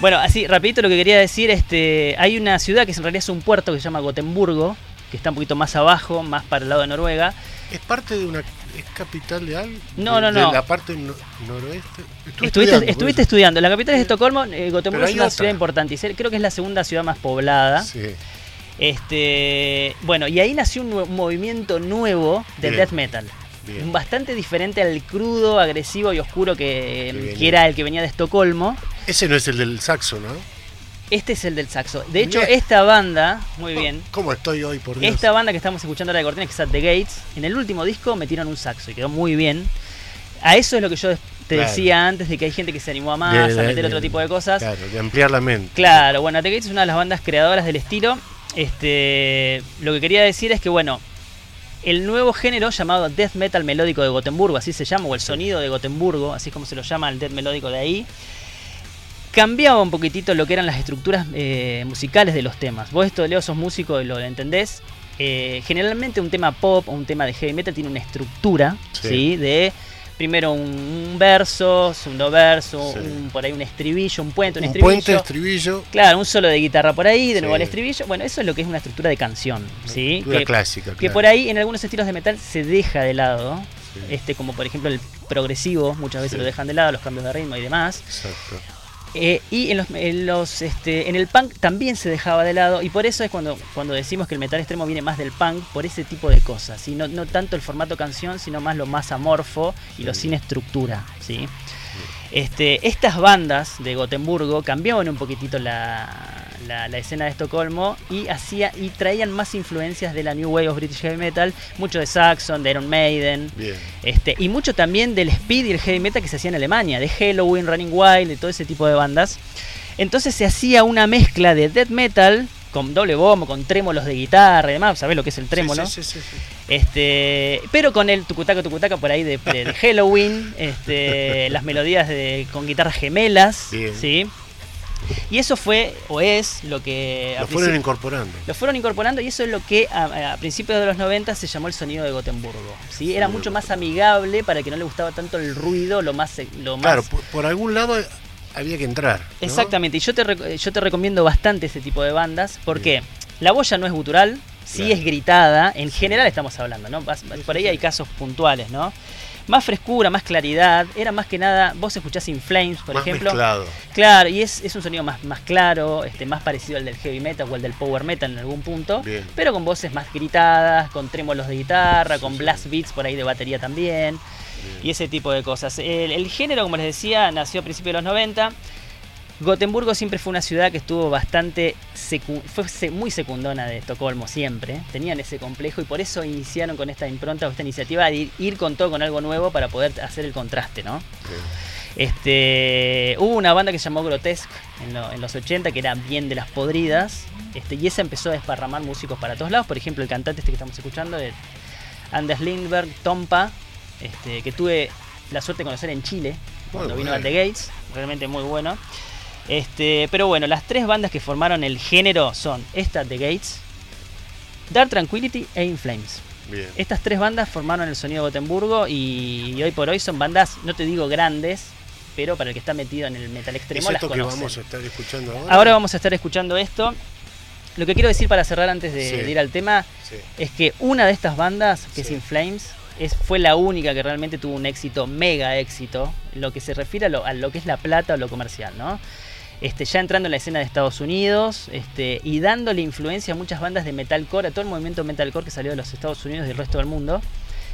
Speaker 3: Bueno, así, rapidito lo que quería decir, este, hay una ciudad que en realidad es un puerto que se llama Gotemburgo, que está un poquito más abajo, más para el lado de Noruega.
Speaker 4: ¿Es parte de una. ¿Es capital de algo?
Speaker 3: No,
Speaker 4: De-
Speaker 3: no,
Speaker 4: de
Speaker 3: no.
Speaker 4: la parte no- noroeste. Estuve
Speaker 3: Estuviste,
Speaker 4: estudiando,
Speaker 3: estuviste estudiando. La capital es Estocolmo, eh, Gotemburgo es una
Speaker 4: otra.
Speaker 3: ciudad importante. Creo que es la segunda ciudad más poblada.
Speaker 4: Sí.
Speaker 3: Este, bueno, y ahí nació un, movimiento nuevo del death metal.
Speaker 4: Bien.
Speaker 3: Bastante diferente al crudo, agresivo y oscuro que,
Speaker 4: Que venía.
Speaker 3: que era el que venía de Estocolmo.
Speaker 4: Ese no es el del saxo, ¿no?
Speaker 3: Este es el del saxo. De hecho,
Speaker 4: Bien.
Speaker 3: esta banda, muy bien,
Speaker 4: ¿Cómo estoy hoy, por Dios?
Speaker 3: Esta banda que estamos escuchando ahora de Cortina, que es At the Gates, en el último disco metieron un saxo y quedó muy bien. A eso es lo que yo te
Speaker 4: Claro.
Speaker 3: decía antes de que hay gente que se animó a más, a meter otro tipo de cosas.
Speaker 4: Claro, de ampliar la mente.
Speaker 3: Claro, bueno, At the Gates es una de las bandas creadoras del estilo. Este, lo que quería decir es que, bueno, el nuevo género llamado Death Metal Melódico de Gotemburgo, así se llama, o el sonido de Gotemburgo, así es como se lo llama el Death Melódico de ahí, cambiaba un poquitito lo que eran las estructuras eh, musicales de los temas. Vos esto, Leo, sos músico y lo entendés. Eh, generalmente un tema pop o un tema de heavy metal tiene una estructura,
Speaker 4: Sí.
Speaker 3: ¿sí? De primero un, un verso, segundo verso,
Speaker 4: Sí.
Speaker 3: un- por ahí un estribillo, un puente, un,
Speaker 4: Un
Speaker 3: estribillo.
Speaker 4: puente, estribillo,
Speaker 3: Claro, un solo de guitarra por ahí, de nuevo el estribillo. Bueno, eso es lo que es una estructura de canción, ¿sí?
Speaker 4: estructura
Speaker 3: Que,
Speaker 4: clásica.
Speaker 3: que
Speaker 4: claro.
Speaker 3: por ahí en algunos estilos de metal se deja de lado, este como por ejemplo el progresivo, muchas veces lo dejan de lado, los cambios de ritmo y demás.
Speaker 4: Exacto.
Speaker 3: Eh, y en los, en los este, en el punk también se dejaba de lado y por eso es cuando, cuando decimos que el metal extremo viene más del punk por ese tipo de cosas, ¿sí? no, no tanto el formato canción, sino más lo más amorfo y lo sin estructura, ¿sí? Este, estas bandas de Gotemburgo cambiaban un poquitito la, la- la escena de Estocolmo y hacía y traían más influencias de la New Wave of British Heavy Metal, mucho de Saxon, de Iron Maiden,
Speaker 4: Bien.
Speaker 3: este, y mucho también del speed y el heavy metal que se hacía en Alemania, de Halloween, Running Wild, de todo ese tipo de bandas. Entonces se hacía una mezcla de death metal con doble bombo, con trémolos de guitarra y demás, ¿sabés lo que es el trémolo?
Speaker 4: Sí, sí, sí.
Speaker 3: Este, pero con el tucutaca tucutaca por ahí de, de- de Halloween, este, las melodías de, con guitarras gemelas,
Speaker 4: Bien.
Speaker 3: ¿sí? Y eso fue o es lo que
Speaker 4: Lo fueron incorporando.
Speaker 3: lo fueron incorporando y eso es lo que a, a principios de los 90 se llamó el sonido de Gotemburgo. ¿sí? Era mucho más amigable para que no le gustaba tanto el ruido, lo más... Lo más
Speaker 4: Claro, por, por algún lado había que entrar. ¿no?
Speaker 3: Exactamente, y yo te, yo te recomiendo bastante ese tipo de bandas porque la boya no es gutural, sí
Speaker 4: Claro.
Speaker 3: es gritada, en general estamos hablando, ¿no? Por ahí hay casos puntuales, ¿no? Más frescura, más claridad, era más que nada, vos escuchás In Flames, por
Speaker 4: Más
Speaker 3: ejemplo.
Speaker 4: mezclado.
Speaker 3: Claro, y es, es un sonido más, más claro, este, más parecido al del heavy metal o al del power metal en algún punto,
Speaker 4: Bien.
Speaker 3: pero con voces más gritadas, con trémolos de guitarra, con blast beats por ahí de batería también, y ese tipo de cosas. El, el género, como les decía, nació a principios de los 90. Gotemburgo siempre fue una ciudad que estuvo bastante secu- fue muy secundona de Estocolmo siempre, tenían ese complejo y por eso iniciaron con esta impronta o esta iniciativa de ir, ir con todo con algo nuevo para poder hacer el contraste, ¿no? Este, hubo una banda que se llamó Grotesque en, lo- en los 80 que era bien de las podridas. Este, y esa empezó a desparramar músicos para todos lados. Por ejemplo, el cantante este que estamos escuchando, de Anders Lindberg, Tompa, este, que tuve la suerte de conocer en Chile cuando vino a. The Gates. Realmente muy bueno. Este, pero bueno, las tres bandas que formaron el género son esta The Gates, Dark Tranquility e In Flames.
Speaker 4: Bien.
Speaker 3: Estas tres bandas formaron el sonido de Gotemburgo y, y hoy por hoy son bandas, no te digo grandes, pero para el que está metido en el metal
Speaker 4: ¿Es
Speaker 3: extremo las
Speaker 4: esto que
Speaker 3: conocen.
Speaker 4: vamos a estar escuchando ahora?
Speaker 3: Ahora vamos a estar escuchando esto. Lo que quiero decir para cerrar antes de,
Speaker 4: Sí.
Speaker 3: de ir al tema
Speaker 4: Sí.
Speaker 3: es que una de estas bandas, que es. In Flames, es, fue la única que realmente tuvo un éxito, mega éxito, lo que se refiere a lo, a lo que es la plata o lo comercial, ¿no? Este, ya entrando en la escena de Estados Unidos este, y dándole influencia a muchas bandas de metalcore, a todo el movimiento metalcore que salió de los Estados Unidos y del resto del mundo,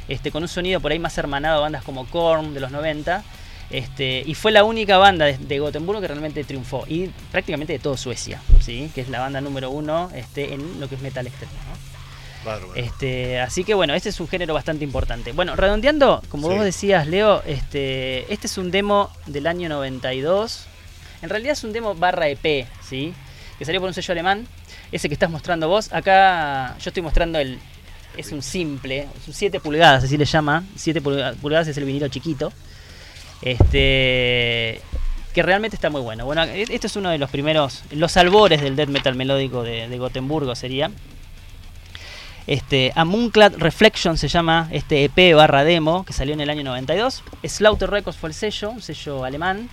Speaker 3: este, con un sonido por ahí más hermanado a bandas como Korn de los 90. Este, y fue la única banda de, de Gotemburgo que realmente triunfó, y prácticamente de toda Suecia, ¿sí? que es la banda número uno este, en lo que es metal extremo. ¿no?
Speaker 4: Bárbaro.
Speaker 3: Este, así que bueno, este es un género bastante importante. Bueno, redondeando, como
Speaker 4: Sí.
Speaker 3: vos decías, Leo, este, este es un demo del año 92. En realidad es un demo barra EP, ¿sí? Que salió por un sello alemán. Ese que estás mostrando vos. Acá yo estoy mostrando el. Es un simple, es un 7 pulgadas, así le llama. 7 pulga- pulgadas es el vinilo chiquito. Este. Que realmente está muy bueno. Bueno, e- este es uno de los primeros. Los albores del death metal melódico de, de Gotemburgo sería. Este, A Moonclad Reflection se llama este EP barra demo que salió en el año 92. Slaughter Records fue el sello, un sello alemán.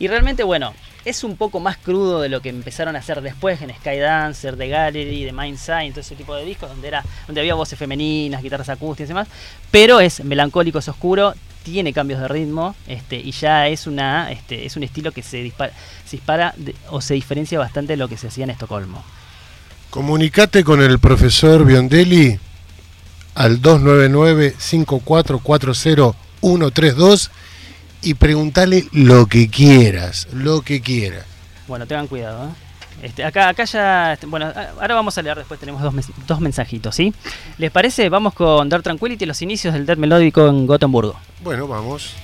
Speaker 3: Y realmente, bueno, es un poco más crudo de lo que empezaron a hacer después en Skydancer, The Gallery, The Mindsign, todo ese tipo de discos donde, era, donde había voces femeninas, guitarras acústicas y demás. Pero es melancólico, es oscuro, tiene cambios de ritmo este, y ya es, una, este, es un estilo que se dispara, o se diferencia bastante de lo que se hacía en Estocolmo.
Speaker 4: Comunicate con el profesor Biondelli al 299-5440-132 y preguntale lo que quieras, lo que quieras.
Speaker 3: Bueno, tengan cuidado. ¿eh? Este, acá, acá ya. este, Bueno, ahora vamos a leer después. Tenemos dos, mes- dos mensajitos, ¿sí? ¿Les parece? Vamos con Dark Tranquility, los inicios del death melódico en Gotemburgo.
Speaker 4: Bueno, vamos.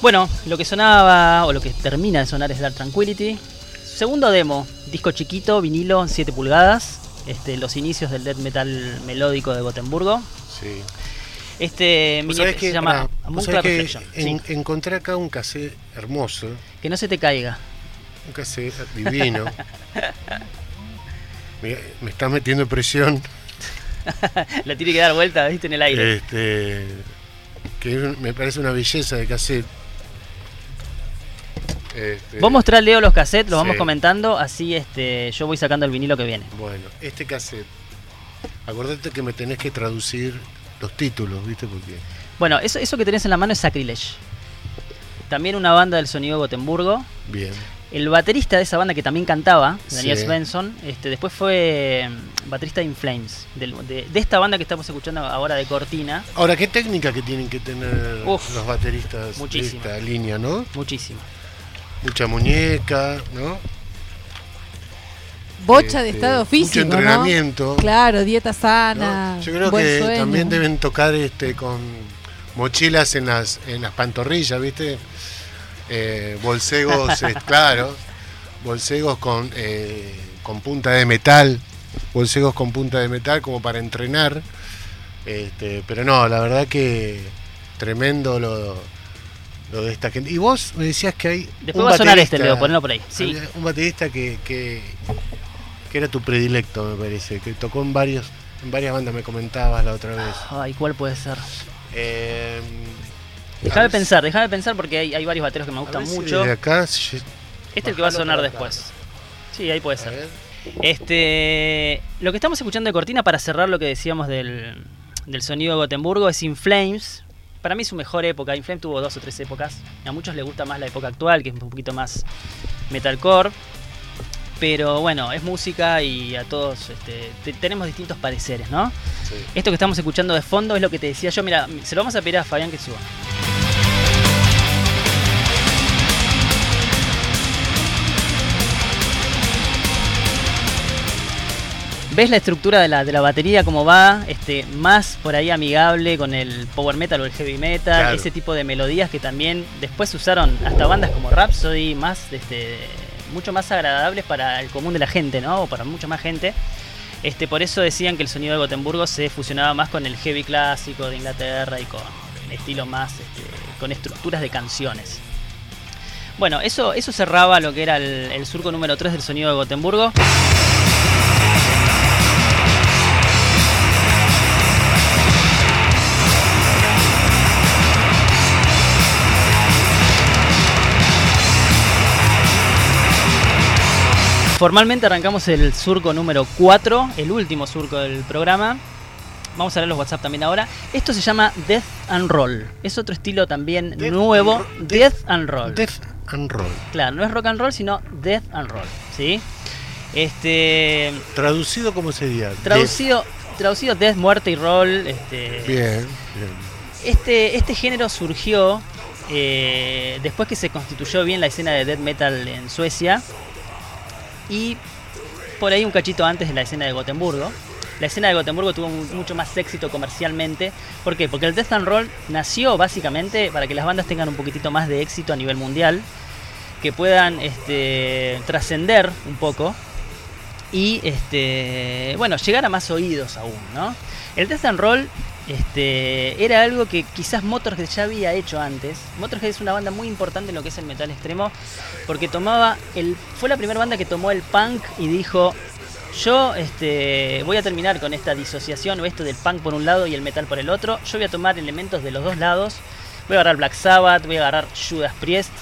Speaker 3: Bueno, lo que sonaba, o lo que termina de sonar es Dark Tranquility. Segundo demo, disco chiquito, vinilo, 7 pulgadas. Este, los inicios del death metal melódico de Gotemburgo.
Speaker 4: Sí.
Speaker 3: Este mini
Speaker 4: que,
Speaker 3: se llama
Speaker 4: que en-
Speaker 3: Sí.
Speaker 4: encontré acá un cassette hermoso,
Speaker 3: Que no se te caiga.
Speaker 4: un cassette divino. me, me estás metiendo presión.
Speaker 3: La tiene que dar vuelta, viste, en el aire.
Speaker 4: Este, que me parece una belleza de cassette. Este,
Speaker 3: Vos mostrá, Leo, los cassettes, los vamos comentando, así este, yo voy sacando el vinilo que viene.
Speaker 4: Bueno, este cassette. Acordate que me tenés que traducir los títulos, ¿viste? Porque.
Speaker 3: Bueno, eso, eso que tenés en la mano es Sacrilege. También una banda del sonido de Gotemburgo.
Speaker 4: Bien.
Speaker 3: El baterista de esa banda que también cantaba, Daniel
Speaker 4: Sí.
Speaker 3: Svensson, este, después fue mm, baterista de In Flames, de, de esta banda que estamos escuchando ahora de Cortina,
Speaker 4: Ahora, ¿qué técnica que tienen que tener
Speaker 3: Uf,
Speaker 4: los bateristas
Speaker 3: muchísima.
Speaker 4: de esta línea, no?
Speaker 3: muchísimo.
Speaker 4: Mucha muñeca, ¿no?
Speaker 5: Bocha de
Speaker 4: Este,
Speaker 5: estado físico,
Speaker 4: Mucho entrenamiento.
Speaker 5: ¿no? Claro, dieta
Speaker 4: ¿no?
Speaker 5: sana.
Speaker 4: Yo creo
Speaker 5: buen
Speaker 4: que
Speaker 5: sueño.
Speaker 4: también deben tocar este con mochilas en las, en las pantorrillas, ¿viste? Eh, bolsegos, eh, claro. Bolsegos con, eh, con punta de metal. Bolsegos con punta de metal como para entrenar. Este, pero no, la verdad que tremendo lo, lo de esta gente. Y vos me decías que hay.
Speaker 3: Después
Speaker 4: un
Speaker 3: va a sonar este,
Speaker 4: baterista-
Speaker 3: Leo, ponelo por ahí. Sí.
Speaker 4: Un baterista que, que, que era tu predilecto, me parece, que tocó en varios en varias bandas, me comentabas la otra vez.
Speaker 3: Ay, ¿cuál puede ser?
Speaker 4: Eh,
Speaker 3: Déjame
Speaker 4: a ver
Speaker 3: pensar, déjame pensar porque hay, hay varios bateros que me gustan
Speaker 4: ver si
Speaker 3: mucho.
Speaker 4: desde acá, si-
Speaker 3: Este es el que va a sonar
Speaker 4: acá.
Speaker 3: después. Sí, ahí puede
Speaker 4: a
Speaker 3: ser.
Speaker 4: ver.
Speaker 3: Este, lo que estamos escuchando de Cortina para cerrar lo que decíamos del, del sonido de Gotemburgo es In Flames. Para mí su mejor época. In Flames tuvo dos o tres épocas. A muchos les gusta más la época actual, que es un poquito más metalcore. Pero bueno, es música y a todos este, te- tenemos distintos pareceres, ¿no?
Speaker 4: Sí.
Speaker 3: Esto que estamos escuchando de fondo es lo que te decía yo. Mira, se lo vamos a pedir a Fabián que suba. ¿Ves la estructura de la, de la batería cómo va? Este, más por ahí amigable con el power metal o el heavy metal,
Speaker 4: Claro.
Speaker 3: ese tipo de melodías que también después usaron hasta bandas como Rhapsody, más este, mucho más agradables para el común de la gente, ¿no? O para mucha más gente. Este, por eso decían que el sonido de Gotemburgo se fusionaba más con el heavy clásico de Inglaterra y con estilo más, este, con estructuras de canciones. Bueno, eso, eso cerraba lo que era el, el surco número 3 del sonido de Gotemburgo. Formalmente arrancamos el surco número 4, el último surco del programa. Vamos a ver los WhatsApp también ahora. Esto se llama Death and Roll. Es otro estilo también
Speaker 4: Death
Speaker 3: nuevo.
Speaker 4: and
Speaker 3: Death and Roll.
Speaker 4: Death and Roll.
Speaker 3: Claro, no es rock and roll, sino Death and Roll. ¿Sí? Este.
Speaker 4: Traducido, ¿cómo sería?
Speaker 3: Traducido. Traducido Death, muerte y roll. Este,
Speaker 4: Death. Bien, bien.
Speaker 3: este, este género surgió eh, después que se constituyó bien la escena de death metal en Suecia y por ahí un cachito antes de la escena de Gotemburgo. La escena de Gotemburgo tuvo mu- mucho más éxito comercialmente. ¿Por qué? Porque el death and roll nació básicamente para que las bandas tengan un poquitito más de éxito a nivel mundial, que puedan este, trascender un poco y este bueno llegar a más oídos aún no el death and roll este era algo que quizás Motorhead ya había hecho antes. Motorhead es una banda muy importante en lo que es el metal extremo porque tomaba fue la primera banda que tomó el punk y dijo yo este, voy a terminar con esta disociación o esto del punk por un lado y el metal por el otro. Yo voy a tomar elementos de los dos lados. Voy a agarrar Black Sabbath voy a agarrar Judas Priest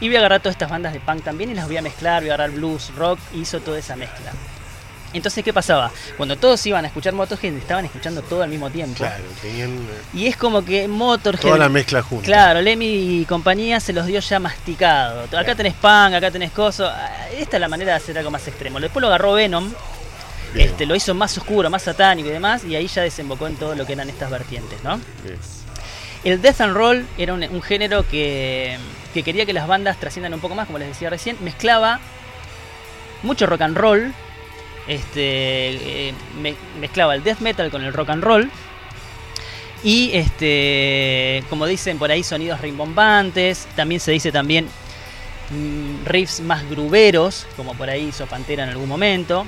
Speaker 3: y voy a agarrar todas estas bandas de punk también y las voy a mezclar, voy a agarrar blues, rock, y hizo toda esa mezcla. Entonces, ¿qué pasaba? Cuando todos iban a escuchar Motorhead, estaban escuchando todo al mismo tiempo.
Speaker 4: Claro, tenían eh,
Speaker 3: Y es como que Motorhead...
Speaker 4: toda la mezcla junta.
Speaker 3: Claro, Lemmy y compañía se los dio ya masticado. Acá
Speaker 4: Claro.
Speaker 3: tenés punk, acá tenés coso. Esta es la manera de hacer algo más extremo. Después lo agarró Venom,
Speaker 4: Bien,
Speaker 3: este, lo hizo más oscuro, más satánico y demás, y ahí ya desembocó en todo lo que eran estas vertientes, ¿no?
Speaker 4: bien.
Speaker 3: El death and roll era un, un género que, que quería que las bandas trasciendan un poco más, como les decía recién. Mezclaba mucho rock and roll. Este, eh, me- mezclaba el death metal con el rock and roll. Y este, como dicen por ahí, sonidos rimbombantes. También se dice también mm, riffs más gruberos, como por ahí hizo Pantera en algún momento.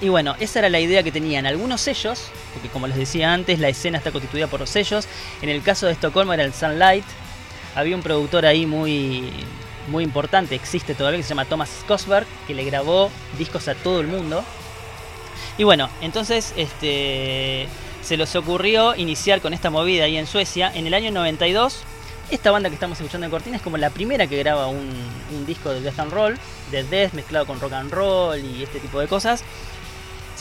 Speaker 3: Y bueno, esa era la idea que tenían algunos sellos, porque como les decía antes, la escena está constituida por los sellos. En el caso de Estocolmo era el Sunlight. Había un productor ahí muy, muy importante, existe todavía, que se llama Thomas Skosberg, que le grabó discos a todo el mundo. Y bueno, entonces este, se les ocurrió iniciar con esta movida ahí en Suecia. En el año 92, esta banda que estamos escuchando en Cortina es como la primera que graba un, un disco de death and roll, de death mezclado con rock and roll y este tipo de cosas.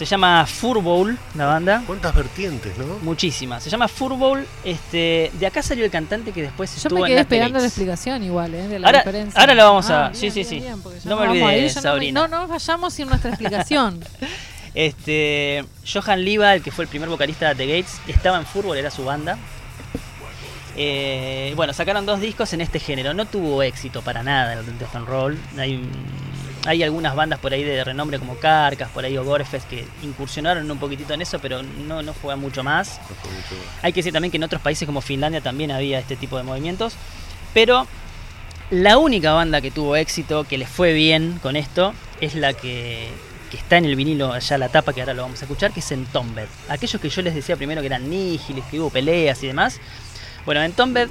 Speaker 3: Se llama Furbowl, la banda.
Speaker 4: ¿Cuántas vertientes, no?
Speaker 3: Muchísimas. Se llama Furbowl. Este, de acá salió el cantante que después
Speaker 5: Yo
Speaker 3: estuvo
Speaker 5: me
Speaker 3: en
Speaker 5: quedé
Speaker 3: Nat
Speaker 5: esperando la explicación igual, ¿eh? De la
Speaker 3: Ahora-
Speaker 5: diferencia.
Speaker 3: ahora la vamos a-
Speaker 5: Ah,
Speaker 3: sí,
Speaker 5: bien,
Speaker 3: sí,
Speaker 5: bien,
Speaker 3: sí.
Speaker 5: bien, ya
Speaker 3: No me
Speaker 5: me-
Speaker 3: Sabrina.
Speaker 5: No, no nos vayamos sin nuestra explicación.
Speaker 3: Este, Johan Liva, el que fue el primer vocalista de The Gates, estaba en Fútbol, era su banda. Eh, bueno, sacaron dos discos en este género. No tuvo éxito para nada el Death and Roll. Hay, hay algunas bandas por ahí de renombre como Carcas, por ahí o Gorefest que incursionaron un poquitito en eso, pero no, no fue a mucho más. Hay que decir también que en otros países como Finlandia también había este tipo de movimientos. Pero la única banda que tuvo éxito, que les fue bien con esto, es la que, que está en el vinilo allá la tapa, que ahora lo vamos a escuchar, que es Entombed. Aquellos que yo les decía primero que eran nígiles, que hubo peleas y demás. Bueno, Entombed,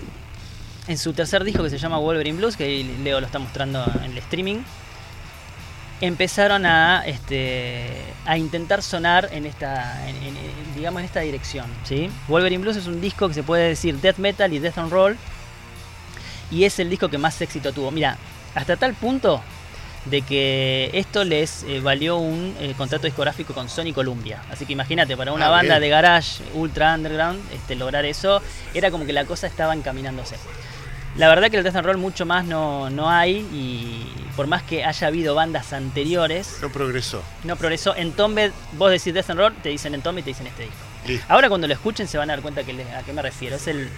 Speaker 3: en su tercer disco que se llama Wolverine Blues, que ahí Leo lo está mostrando en el streaming, empezaron a, este, a intentar sonar en esta, en- en- en- digamos, en esta dirección. ¿sí? Wolverine Blues es un disco que se puede decir death metal y death and roll, y es el disco que más éxito tuvo. Mira, hasta tal punto de que esto les eh, valió un eh, contrato discográfico con Sony Columbia. Así que imagínate, para una
Speaker 4: Ah,
Speaker 3: banda
Speaker 4: bien.
Speaker 3: de garage ultra underground, este, lograr eso, era como que la cosa estaba encaminándose. La verdad que el Death and Roll mucho más no, no hay y por más que haya habido bandas anteriores,
Speaker 4: No progresó.
Speaker 3: no progresó. En Tombe, vos decís Death and Roll, te dicen en Tombe y te dicen este disco. Ahora cuando lo escuchen se van a dar cuenta que le- a qué me refiero. Es el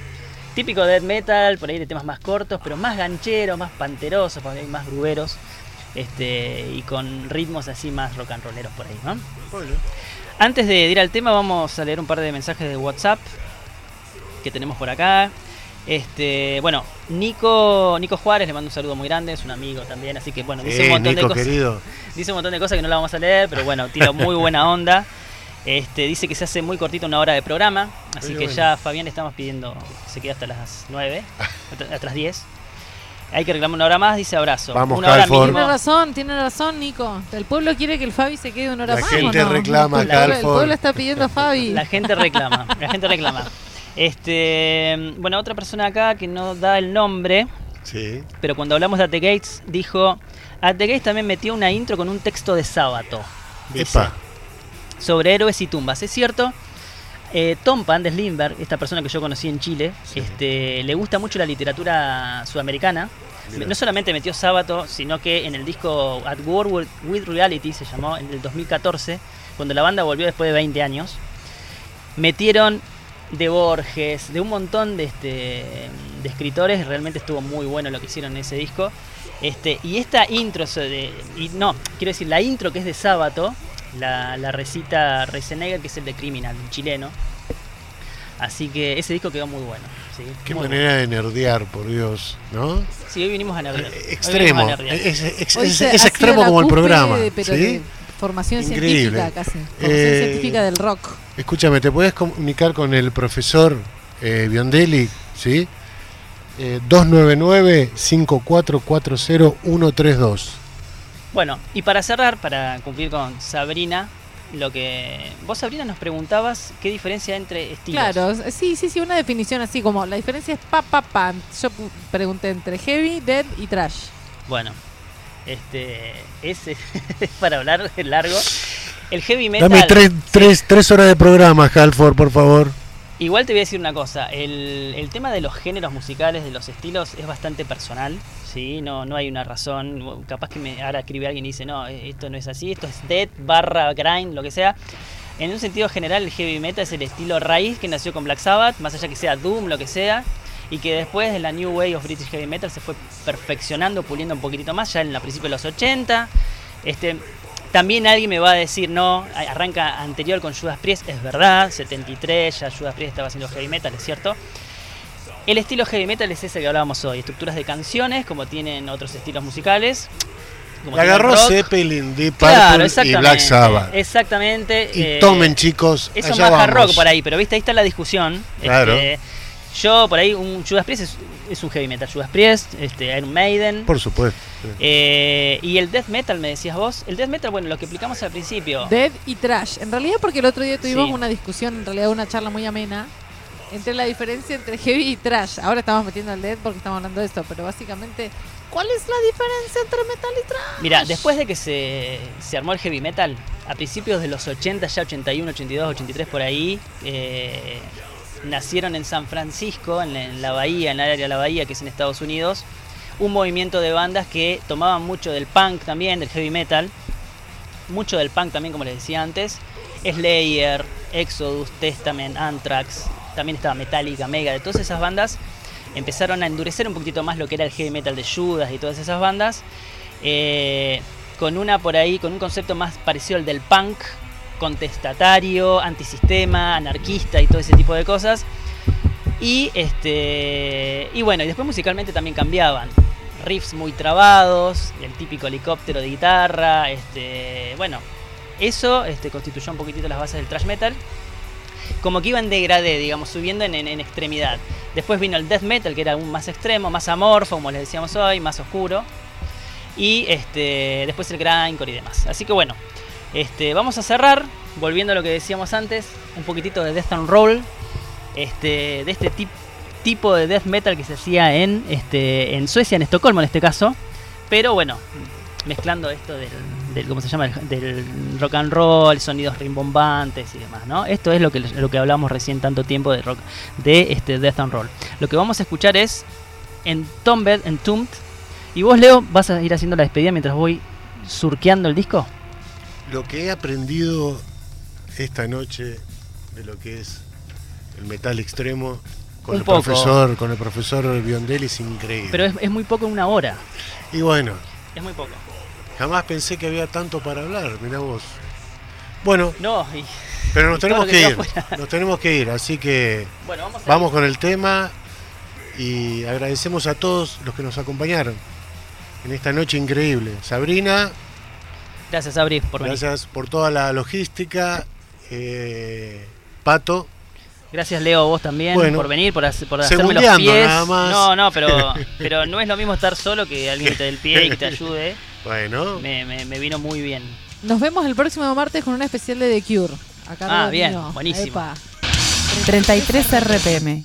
Speaker 3: típico death metal, por ahí de temas más cortos, pero más gancheros, más panterosos, por ahí más gruberos. Este, y con ritmos así más rock and rolleros por ahí, ¿no?
Speaker 4: Bueno,
Speaker 3: Antes de ir al tema, vamos a leer un par de mensajes de WhatsApp que tenemos por acá. Este, bueno, Nico, Nico Juárez le mando un saludo muy grande, es un amigo también, así que bueno, dice
Speaker 4: eh,
Speaker 3: un montón
Speaker 4: Nico,
Speaker 3: de cosas.
Speaker 4: querido.
Speaker 3: Dice un montón de cosas que no la vamos a leer, pero bueno, tira muy buena onda. Este, dice que se hace muy cortito una hora de programa, así
Speaker 4: Muy
Speaker 3: que
Speaker 4: bueno.
Speaker 3: ya Fabián le estamos pidiendo que se quede hasta las 9, hasta las 10. Hay que reclamar una hora más, dice abrazo.
Speaker 4: Vamos,
Speaker 3: una hora.
Speaker 5: Tiene razón, tiene razón, Nico. El pueblo quiere que el Fabi se quede una hora
Speaker 4: La
Speaker 5: más.
Speaker 4: gente
Speaker 5: ¿o no?
Speaker 4: reclama,
Speaker 5: el, pueblo, el pueblo está pidiendo a Fabi.
Speaker 3: La gente reclama, la gente reclama. Este, bueno, otra persona acá que no da el nombre,
Speaker 4: Sí.
Speaker 3: pero cuando hablamos de At the Gates dijo, At the Gates también metió una intro con un texto de sábado. Sobre héroes y tumbas. Es cierto, eh, Tom Pandes Lindbergh, esta persona que yo conocí en Chile,
Speaker 4: Sí.
Speaker 3: este, le gusta mucho la literatura sudamericana. No solamente metió Sábato, sino que en el disco At War with, with Reality, se llamó, en el 2014, cuando la banda volvió después de 20 años, metieron de Borges, de un montón de, este, de escritores, realmente estuvo muy bueno lo que hicieron en ese disco. Este, y esta intro, de, y no, quiero decir, la intro que es de Sábato, la, la recita Reisenegger, que es el de Criminal, un chileno. Así que ese disco quedó muy bueno. ¿sí?
Speaker 4: Qué
Speaker 3: Muy
Speaker 4: manera de nerdear, por Dios, ¿no?
Speaker 3: Sí, hoy vinimos a nerdear.
Speaker 4: Extremo.
Speaker 3: a nerdear.
Speaker 4: Es, es- extremo como el programa.
Speaker 5: de- pero
Speaker 4: ¿sí?
Speaker 5: de formación
Speaker 4: Increíble.
Speaker 5: científica casi. Formación
Speaker 4: Eh,
Speaker 5: científica del rock.
Speaker 4: Escúchame, ¿te puedes comunicar con el profesor eh, Biondelli? ¿Sí? Eh, 299-5440-132.
Speaker 3: Bueno, y para cerrar, para cumplir con Sabrina, lo que vos Sabrina nos preguntabas qué diferencia entre estilos.
Speaker 5: Claro, sí, sí, sí, una definición así como la diferencia es pa, pa, pa. Yo pregunté entre heavy, dead y trash.
Speaker 3: Bueno, este es para hablar largo. El heavy metal.
Speaker 4: Dame tres, tres, tres horas de programa, Halford, por favor.
Speaker 3: Igual te voy a decir una cosa, el, el tema de los géneros musicales, de los estilos, es bastante personal, ¿sí? No, no hay una razón, capaz que me ahora escribe alguien y dice, no, eh, esto no es así, esto es death, barra, grind, lo que sea. En un sentido general, el heavy metal es el estilo raíz que nació con Black Sabbath, más allá que sea Doom, lo que sea, y que después de la New Wave of British Heavy Metal se fue perfeccionando, puliendo un poquitito más, ya en la principio de los 80, Este, también alguien me va a decir, no, arranca anterior con Judas Priest, es verdad, 73, ya Judas Priest estaba haciendo heavy metal, es cierto. El estilo heavy metal es ese que hablábamos hoy, estructuras de canciones, como tienen otros estilos musicales. como
Speaker 4: agarró
Speaker 3: rock.
Speaker 4: Zeppelin, Deep
Speaker 3: Claro,
Speaker 4: Purple y. Black Sabbath.
Speaker 3: Exactamente.
Speaker 4: Y
Speaker 3: eh,
Speaker 4: tomen, chicos,
Speaker 3: Eso
Speaker 4: allá
Speaker 3: más hard rock por ahí, pero viste, ahí está la discusión.
Speaker 4: Claro.
Speaker 3: Este, yo por ahí, un Judas Priest es, es un heavy metal. Judas Priest, este, Iron Maiden.
Speaker 4: Por supuesto.
Speaker 3: Eh, y el death metal, me decías vos. El death metal, bueno, lo que explicamos al principio.
Speaker 5: Dead y trash. En realidad porque el otro día tuvimos
Speaker 3: Sí.
Speaker 5: una discusión, en realidad una charla muy amena, entre la diferencia entre heavy y trash. Ahora estamos metiendo el dead porque estamos hablando de esto, pero básicamente, ¿cuál es la diferencia entre metal y trash?
Speaker 3: Mira, después de que se, se armó el heavy metal, a principios de los 80, ya 81, 82, 83 por ahí, eh, nacieron en San Francisco, en la, bahía, en el área de la bahía, que es en Estados Unidos, un movimiento de bandas que tomaban mucho del punk también, del heavy metal, mucho del punk también, como les decía antes, Slayer, Exodus, Testament, Anthrax, también estaba Metallica, Mega, de todas esas bandas empezaron a endurecer un poquito más lo que era el heavy metal de Judas y todas esas bandas, eh, con una por ahí, con un concepto más parecido al del punk, contestatario, antisistema, anarquista y todo ese tipo de cosas. Y este y bueno, y después musicalmente también cambiaban. Riffs muy trabados, el típico helicóptero de guitarra, este, bueno, eso este, constituyó un poquitito las bases del thrash metal. Como que iba en degradé, digamos, subiendo en, en- en extremidad. Después vino el death metal, que era aún más extremo, más amorfo, como les decíamos hoy, más oscuro. Y este, después el grindcore y demás. Así que bueno, este, vamos a cerrar, volviendo a lo que decíamos antes, un poquitito de death and roll, este, de este tip- tipo de death metal que se hacía en, este, en Suecia, en Estocolmo en este caso. Pero bueno, mezclando esto del, del- ¿cómo se llama? Del, rock and roll, sonidos rimbombantes y demás, ¿no? Esto es lo que, lo que hablamos recién tanto tiempo de rock, de este death and roll. Lo que vamos a escuchar es Entombed, Entombed. Y vos, Leo, vas a ir haciendo la despedida mientras voy surqueando el disco.
Speaker 4: Lo que he aprendido esta noche de lo que es el metal extremo con
Speaker 3: Un
Speaker 4: el
Speaker 3: poco.
Speaker 4: profesor, con el profesor Biondelli es increíble.
Speaker 3: Pero es, es muy poco en una hora.
Speaker 4: Y bueno,
Speaker 3: Es muy poco.
Speaker 4: jamás pensé que había tanto para hablar, mirá vos. Bueno,
Speaker 3: No, y,
Speaker 4: pero nos
Speaker 3: y
Speaker 4: tenemos que ir.
Speaker 3: fuera.
Speaker 4: Nos tenemos que ir, así que
Speaker 3: Bueno, vamos
Speaker 4: vamos con el tema y agradecemos a todos los que nos acompañaron en esta noche increíble. Sabrina,
Speaker 3: Gracias, Abri, por venir.
Speaker 4: gracias por toda la logística. Eh, Pato,
Speaker 3: Gracias, Leo, vos también
Speaker 4: Bueno.
Speaker 3: por venir, por, hacer- por hacerme los pies.
Speaker 4: nada más.
Speaker 3: No, no, pero, pero no es lo mismo estar solo que alguien te dé el pie y que te ayude.
Speaker 4: bueno,
Speaker 3: Me, me- me vino muy bien.
Speaker 5: Nos vemos el próximo martes con una especial de The Cure. A cargo
Speaker 3: Ah, bien,
Speaker 5: mío.
Speaker 3: buenísimo.
Speaker 5: Epa.
Speaker 1: 33 RPM.